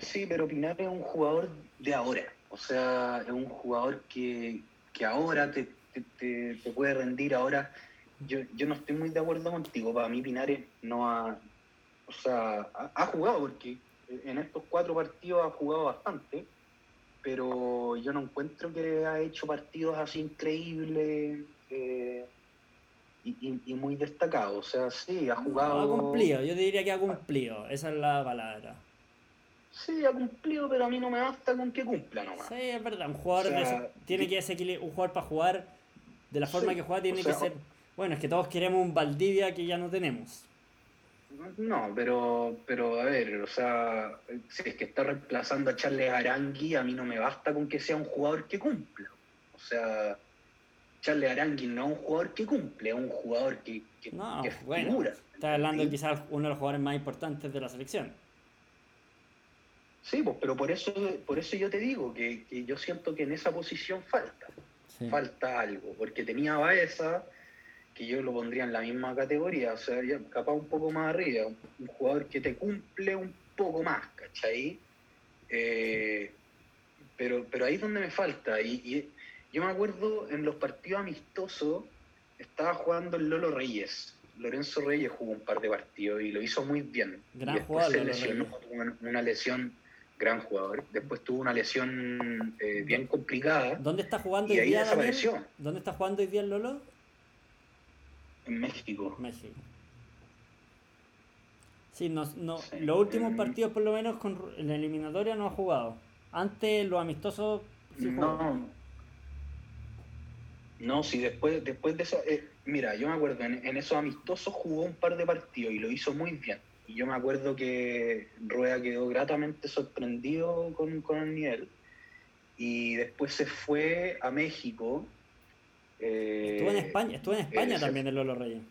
B: Sí, pero Pinar es un jugador de ahora. O sea, es un jugador que, que ahora te, te, te- te puede rendir. Ahora, yo, yo no estoy muy de acuerdo contigo. Para mí, Pinares no ha. O sea, ha jugado porque en estos cuatro partidos ha jugado bastante. Pero yo no encuentro que ha hecho partidos así increíbles eh, y, y- y muy destacados. O sea, sí, ha jugado.
A: Ha cumplido, yo diría que ha cumplido, esa es la palabra.
B: Sí, ha cumplido, pero a mí no me basta con que cumpla nomás.
A: Sí, es verdad, un jugador
B: O sea,
A: tiene que desequilibrar, un jugador para jugar de la forma
B: Sí,
A: que juega tiene
B: o sea,
A: que ser. Bueno, es que todos queremos un Valdivia que ya no tenemos.
B: No, pero, pero a ver, o sea, si es que está reemplazando a Charles Arangui, a mí no me basta con que sea un jugador que cumpla. O sea, Charles Arangui no es un jugador que cumple, es un jugador que, que,
A: No,
B: que
A: bueno,
B: figura.
A: está hablando de quizás uno de los jugadores más importantes de la selección.
B: Sí, pues, pero por eso, por eso yo te digo que, que yo siento que en esa posición falta.
A: Sí.
B: falta algo, porque tenía a Baeza, que yo lo pondría en la misma categoría, o sea, ya capaz un poco más arriba, un, un jugador que te cumple un poco más, ¿cachai? Eh, pero, pero ahí es donde me falta, y, y yo me acuerdo en los partidos amistosos, estaba jugando el Lolo Reyes, Lorenzo Reyes jugó un par de partidos y lo hizo muy bien.
A: Gran
B: y después
A: jugador,
B: se lesionó, una- lesión, gran jugador, después tuvo una lesión eh, bien complicada.
A: ¿Dónde está jugando
B: Y
A: hoy
B: ahí
A: día Daniel?
B: desapareció.
A: ¿Dónde está jugando hoy día el Lolo?
B: En México.
A: México. Sí, no, no,
B: Sí,
A: los últimos partidos por lo menos con, en la eliminatoria no ha jugado. Antes los amistosos sí.
B: No, no, si después, después de eso, eh, mira, yo me acuerdo, en, en esos amistosos jugó un par de partidos y lo hizo muy bien. Y yo me acuerdo que Rueda quedó gratamente sorprendido con, con el nivel. Y después se fue a México. Eh,
A: Estuvo en España, estuvo en España
B: eh,
A: también el Lolo Reyes.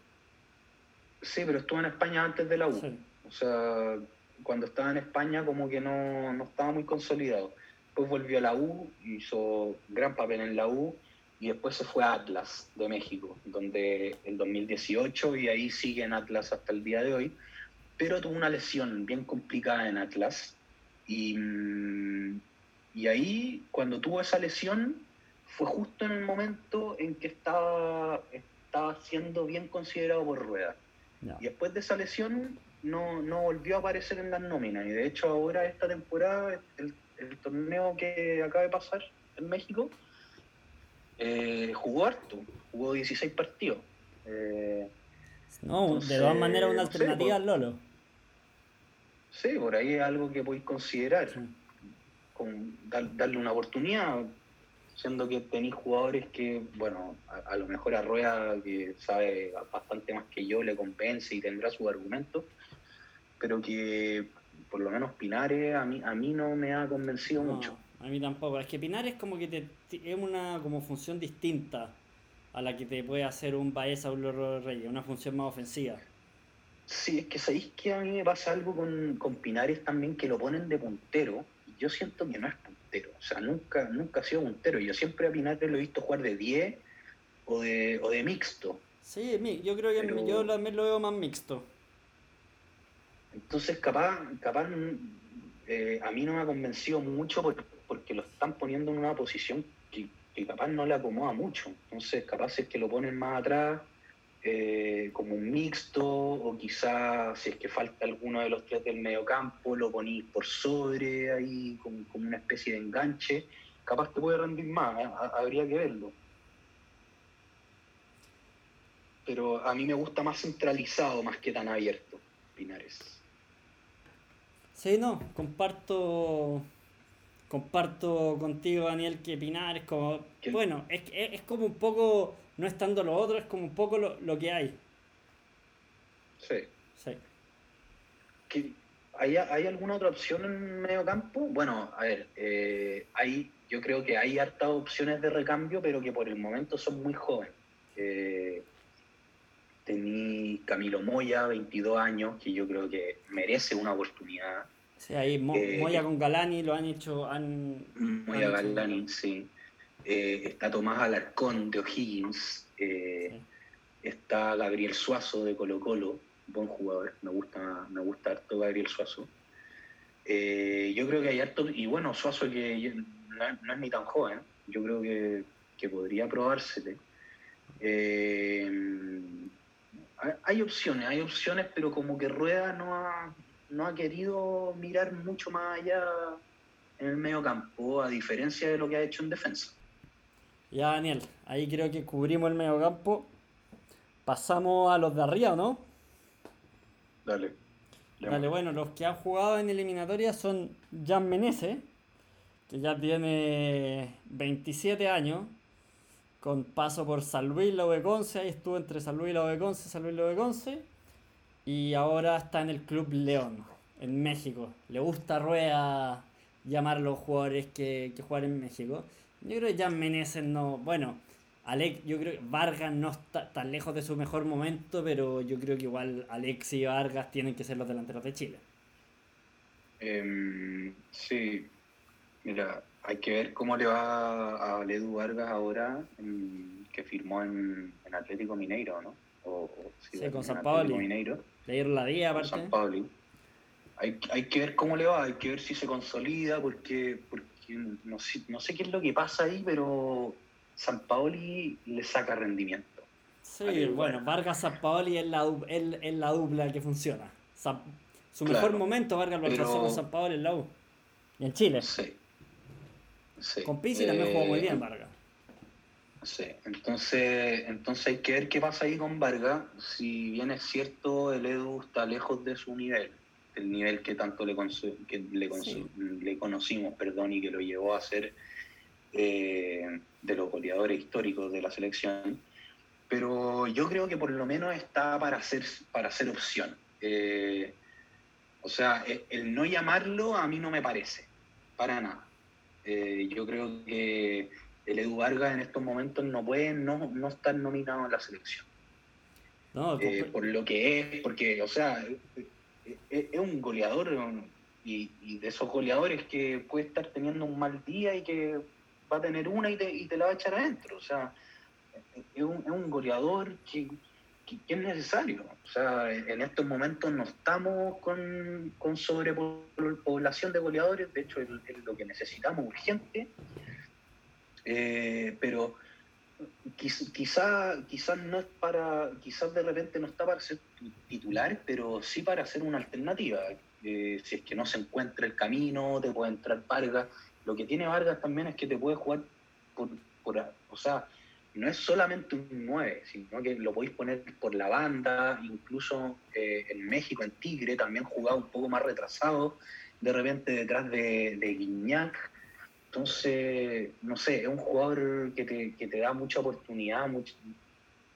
B: Sí, pero estuvo en España antes de la U.
A: Sí.
B: O sea, cuando estaba en España como que no, no estaba muy consolidado. Después volvió a la U, hizo gran papel en la U y después se fue a Atlas de México, donde el 2018 y ahí sigue en Atlas hasta el día de hoy. Pero tuvo una lesión bien complicada en Atlas y, mm, y ahí cuando tuvo esa lesión fue justo en el momento en que estaba, estaba siendo bien considerado por Rueda. Y después de esa lesión no, no volvió a aparecer en las nóminas. Y de hecho ahora esta temporada, el, el torneo que acaba de pasar en México, eh, jugó harto, jugó 16 partidos. Eh,
A: No, de todas maneras una
B: no
A: alternativa al Lolo.
B: sí, por ahí es algo que podéis considerar,
A: Sí.
B: con, dar- darle una oportunidad, siendo que tenéis jugadores que, bueno, a, a lo mejor a Rueda, que sabe bastante más que yo, le convence y tendrá sus argumentos, pero que por lo menos Pinares a mí, a mí no me ha convencido
A: No,
B: mucho.
A: a mí tampoco. Es que Pinares como que te, te- es una como función distinta a la que te puede hacer un Baeza o un Reyes, una función más ofensiva.
B: Sí, es que sabéis que a mí me pasa algo con, con Pinares también, que lo ponen de puntero, y yo siento que no es puntero, o sea, nunca, nunca ha sido puntero, yo siempre a Pinares lo he visto jugar de 10 o de, o de mixto,
A: Sí, yo creo que
B: Pero-
A: yo también lo veo más mixto.
B: entonces capaz, capaz eh, a mí no me ha convencido mucho por- porque lo están poniendo en una posición que, que capaz no le acomoda mucho, entonces capaz es que lo ponen más atrás, eh, como un mixto, o quizás si es que falta alguno de los tres del mediocampo, lo ponís por sobre ahí, como, como una especie de enganche, capaz te puede rendir más, ¿eh? Ha- habría que verlo. Pero a mí me gusta más centralizado, más que tan abierto, Pinares.
A: Sí, no, comparto comparto contigo, Daniel, que Pinares como... Bueno, es, es, es como un poco, no estando lo otro, es como un poco lo, lo que hay.
B: Sí.
A: Sí.
B: ¿Qué- ¿Hay, ¿Hay alguna otra opción en medio campo? Bueno, a ver, eh, hay, yo creo que hay hartas opciones de recambio, pero que por el momento son muy jóvenes. Eh, tení Camilo Moya, 22 años, que yo creo que merece una oportunidad.
A: Sí, ahí Mo-
B: Eh,
A: Moya con Galani lo han hecho, han...
B: Moya
A: han hecho-
B: Galani, sí. Eh, está Tomás Alarcón de O'Higgins. eh,
A: Sí.
B: Está Gabriel Suazo de Colo Colo, buen jugador, me gusta, me gusta harto Gabriel Suazo. Eh, yo creo que hay harto, y bueno, Suazo que no, es- no es ni tan joven, yo creo que, que podría probársele. Hay- hay opciones, hay opciones, pero como que Rueda no ha, no ha querido mirar mucho más allá en el medio campo, a diferencia de lo que ha hecho en defensa.
A: Ya, Daniel, ahí creo que cubrimos el mediocampo. Pasamos a los de arriba, ¿no?
B: Dale.
A: Dale, bueno, los que han jugado en eliminatoria son Jan Menezes, que ya tiene 27 años, con paso por San Luis, la Conce, ahí estuvo entre San Luis y la Conce, San Luis la Conce. y ahora está en el Club León, en México. Le gusta Rueda llamar a los jugadores que, que juegan en México. Yo creo que ya Meneses no. Bueno, Alex, yo creo que Vargas no está tan lejos de su mejor momento, pero yo creo que igual Alex y Vargas tienen que ser los delanteros de Chile.
B: Em, sí, mira, hay que ver cómo le va a Ledu Vargas ahora, que firmó en, Atlético Mineiro, ¿no? O,
A: sí, con San Paulo.
B: Mineiro.
A: la día, aparte.
B: San Paulo. Hay, hay que ver cómo le va, hay que ver si se consolida, porque, porque no, sé, no sé qué es lo que pasa ahí, pero San Paoli le saca rendimiento.
A: Sí, bueno, Vargas San Paoli es la, es, la dupla que funciona. su mejor momento Vargas lo alcanzó con San Paoli en la U. Y en Chile.
B: Sí.
A: Con Pizzi también jugó muy bien eh, Vargas.
B: Sí, entonces, entonces hay que ver qué pasa ahí con Vargas. Si bien es cierto, el Edu está lejos de su nivel, el nivel que tanto le, que le, le conocimos perdón, y que lo llevó a ser eh, de los goleadores históricos de la selección, pero yo creo que por lo menos está para ser, para ser opción. Eh, o sea, e, el, no llamarlo a mí no me parece, para nada. Eh, yo creo que el Edu Vargas en estos momentos no puede no, no estar nominado en la selección. por lo que es, porque, o sea, es, un goleador y, de esos goleadores que puede estar teniendo un mal día y que va a tener una y te, la va a echar adentro. O sea, es un, es un goleador que, que, es necesario. O sea, en estos momentos no estamos con, con sobrepoblación de goleadores, de hecho es, lo que necesitamos urgente. Eh, pero quizá, quizás no es para, quizás de repente no está para ser titular, pero sí para ser una alternativa. Eh, si es que no se encuentra el camino, te puede entrar Vargas lo que tiene Vargas también es que te puede jugar por, o sea, no es solamente un 9, sino que lo podéis poner por la banda, incluso eh, en México, en Tigre, también jugaba un poco más retrasado, de repente detrás de, de Guiñac. Entonces, no sé, es un jugador que te, da mucha oportunidad, mucho,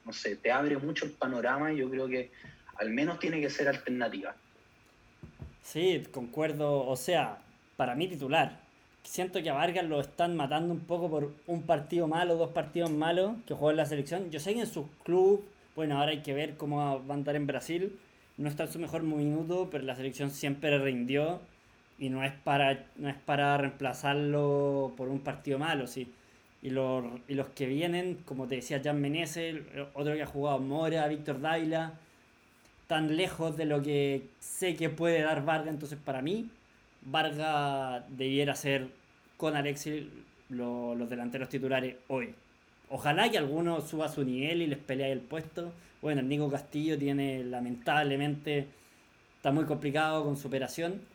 B: no sé, te abre mucho el panorama y yo creo que al menos tiene que ser alternativa.
A: Sí, concuerdo, o sea, para mí titular, siento que a Vargas lo están matando un poco por un partido malo, dos partidos malos que jugó en la selección. Yo sé que en su club, bueno, ahora hay que ver cómo va a andar en Brasil. No está en su mejor minuto, pero la selección siempre rindió y no es para, no es para reemplazarlo por un partido malo, sí. Y los, y los que vienen, como te decía Jan Meneses, otro que ha jugado Mora, Víctor Daila, tan lejos de lo que sé que puede dar Vargas, entonces para mí Vargas debiera ser con Alexis los delanteros titulares hoy. Ojalá que alguno suba su nivel y les pelee el puesto. Bueno, el Nico Castillo tiene lamentablemente, está muy complicado con su operación.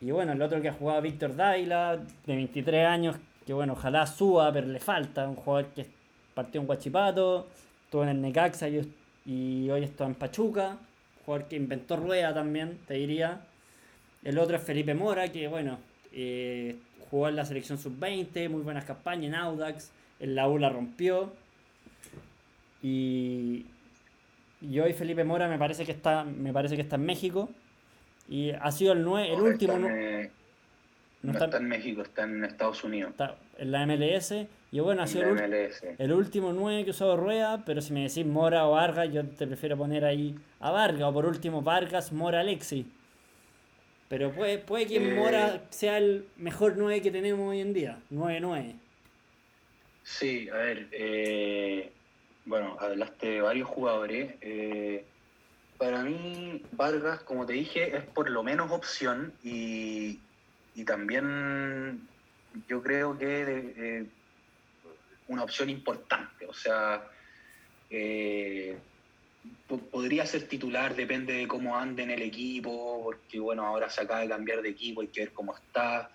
A: Y bueno, el otro que ha jugado Víctor Daila, de 23 años, que bueno, ojalá suba, pero le falta. Un jugador que partió en Guachipato, estuvo en el Necaxa y, y hoy está en Pachuca. Un jugador que inventó rueda también, te diría. El otro es Felipe Mora, que bueno, eh, jugó en la selección sub-20, muy buenas campañas en Audax, en la U la rompió. Y, y hoy Felipe Mora me parece que está, me parece que está en México. Y ha sido el, nue el último.
B: Eh, no, está, en México, está en Estados Unidos.
A: Está en la MLS. Y bueno, ha sido el, el, último 9 que usó Rueda, pero si me decís Mora o Vargas, yo te prefiero poner ahí a Vargas. O por último, Vargas, Mora, Alexi. Pero puede, puede que eh, Mora sea el mejor 9 que tenemos hoy en día, 9-9.
B: Sí, a ver, eh, bueno, hablaste de varios jugadores. Eh, para mí, Vargas, como te dije, es por lo menos opción y, y también yo creo que una opción importante. O sea, podría ser titular, depende de cómo ande en el equipo, porque bueno, ahora se acaba de cambiar de equipo, hay que ver cómo está.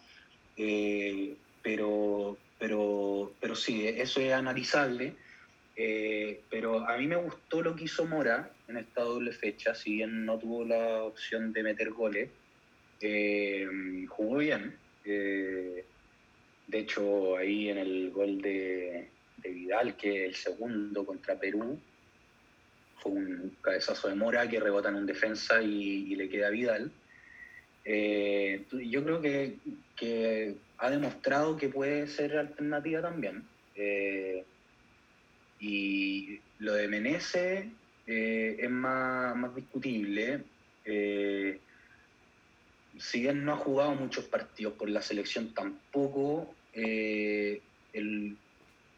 B: Eh, pero, pero, pero sí, eso es analizable. Eh, pero a mí me gustó lo que hizo Mora en esta doble fecha, si bien no tuvo la opción de meter goles, eh, jugó bien. de hecho, ahí en el gol de, Vidal, que es el segundo contra Perú, fue un cabezazo de Mora que rebota en un defensa y, le queda Vidal. Eh, yo creo que, ha demostrado que puede ser alternativa también. Eh, y lo de Menezes eh, es más, más discutible. si bien no ha jugado muchos partidos por la selección, tampoco el,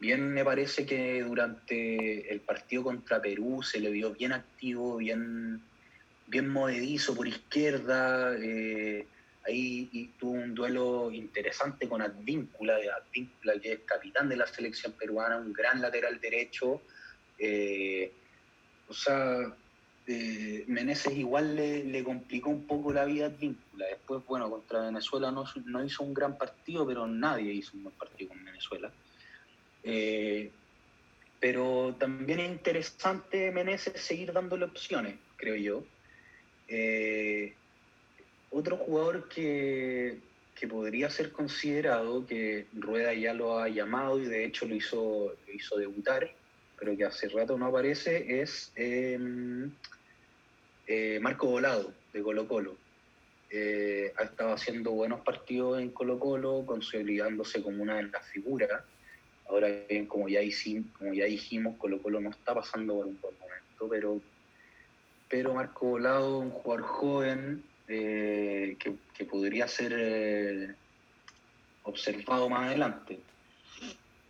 B: Bien me parece que durante el partido contra Perú se le vio bien activo, bien, bien movedizo por izquierda. Eh, ahí tuvo un duelo interesante con Advíncula, Advíncula que es capitán de la selección peruana, un gran lateral derecho. Eh, o sea, eh, Meneses igual le, complicó un poco la vida a Advíncula. Después, bueno, contra Venezuela no, no hizo un gran partido, pero nadie hizo un buen partido con Venezuela. Eh, pero también es interesante Meneses seguir dándole opciones, creo yo. Eh, otro jugador que, podría ser considerado, que Rueda ya lo ha llamado y de hecho lo hizo, hizo debutar, pero que hace rato no aparece, es em, eh, Marco Volado, de Colo Colo. ha estado haciendo buenos partidos en Colo Colo, consolidándose como una de las figuras Ahora bien, como ya, hicimos, como ya dijimos, Colo Colo no está pasando por un buen momento, pero, pero Marco Volado, un jugador joven eh, que, podría ser eh, observado más adelante.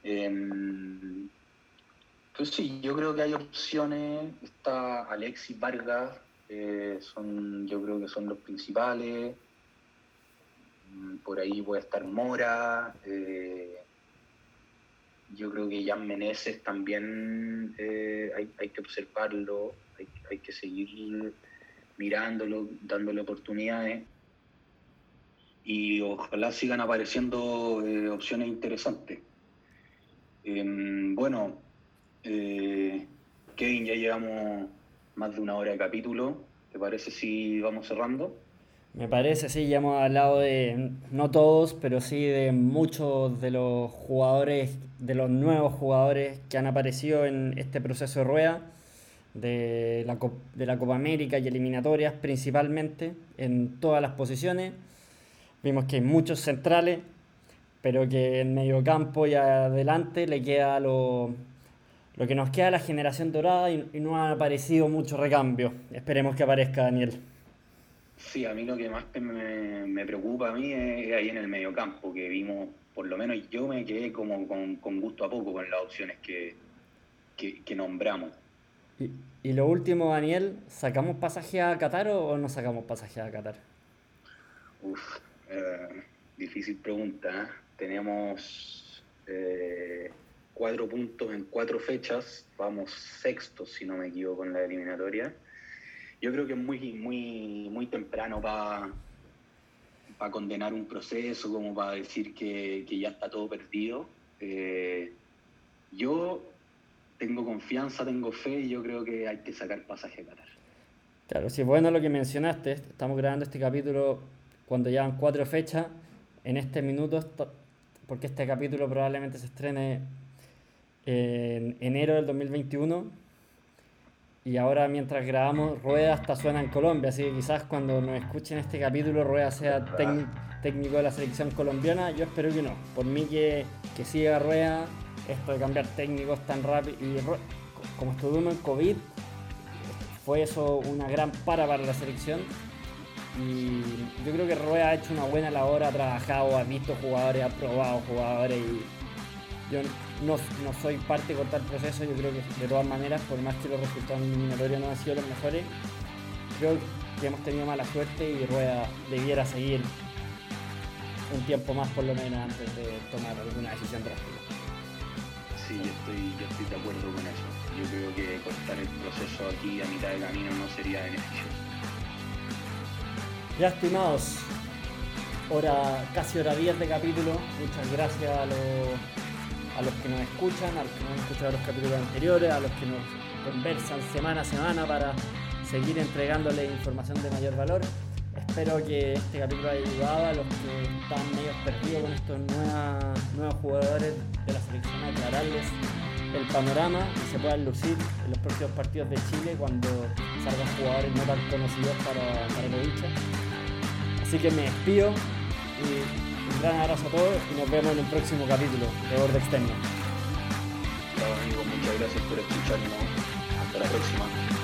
B: Em, pues sí, yo creo que hay opciones. Está Alexis Vargas, eh, son, yo creo que son los principales. Mm, por ahí puede estar Mora yo creo que Jan Meneses también eh, hay, que observarlo, hay, que seguir mirándolo, dándole oportunidades y ojalá sigan apareciendo eh, opciones interesantes. Em, bueno, eh, Kevin, ya llevamos más de una hora de capítulo, ¿te parece si vamos cerrando?
A: Me parece, sí, ya hemos hablado de, no todos, pero sí de muchos de los jugadores, de los nuevos jugadores que han aparecido en este proceso de rueda, de la, de la Copa América y eliminatorias principalmente, en todas las posiciones. Vimos que hay muchos centrales, pero que en medio campo y adelante le queda lo, lo que nos queda de la generación dorada y, no ha aparecido mucho recambio. Esperemos que aparezca Daniel.
B: Sí, a mí lo que más me, preocupa a mí es, ahí en el mediocampo, que vimos, por lo menos yo me quedé como con, gusto a poco con las opciones que, nombramos.
A: Y, lo último, Daniel, ¿sacamos pasaje a Qatar o, no sacamos pasaje a Qatar?
B: Uf, eh, difícil pregunta. ¿eh? Tenemos eh, cuatro puntos en cuatro fechas, vamos sextos si no me equivoco en la eliminatoria yo creo que es muy, muy, muy temprano para para condenar un proceso, como para decir que, ya está todo perdido. Yo tengo confianza, tengo fe y yo creo que hay que sacar pasaje a Qatar.
A: Claro, sí, bueno lo que mencionaste, estamos grabando este capítulo cuando llevan cuatro fechas, en este minuto, porque este capítulo probablemente se estrene en enero del 2021 y ahora mientras grabamos, Rueda hasta suena en Colombia, así que quizás cuando nos escuchen este capítulo, Rueda sea técnico de la selección colombiana, yo espero que no. Por mí que, que siga Rueda, esto de cambiar técnicos tan rápido, y como estuvimos en COVID, fue eso una gran para para la selección. Y yo creo que Rueda ha hecho una buena labor, ha trabajado, ha visto jugadores, ha probado jugadores y yo no, no, soy parte de cortar proceso, yo creo que de todas maneras, por más que los resultados eliminatorios no han sido los mejores, creo que hemos tenido mala suerte y Rueda debiera seguir un tiempo más por lo menos antes de tomar alguna decisión drástica.
B: Sí, yo estoy, yo estoy de acuerdo con eso. Yo creo que cortar el proceso aquí a mitad de camino no sería beneficioso.
A: Ya estimados, hora, casi hora 10 de capítulo. Muchas gracias a los a los que nos escuchan, a los que no han escuchado los capítulos anteriores, a los que nos conversan semana a semana para seguir entregándole información de mayor valor. Espero que este capítulo haya ayudado a los que están medio perdidos con estos nuevos jugadores de la selección, aclararles el panorama y se puedan lucir en los próximos partidos de Chile cuando salgan jugadores no tan conocidos para, para el hinchas. Así que me despido y un gran abrazo a todos y nos vemos en el próximo capítulo de Borde Externo.
B: muchas gracias por escucharnos. Hasta la próxima.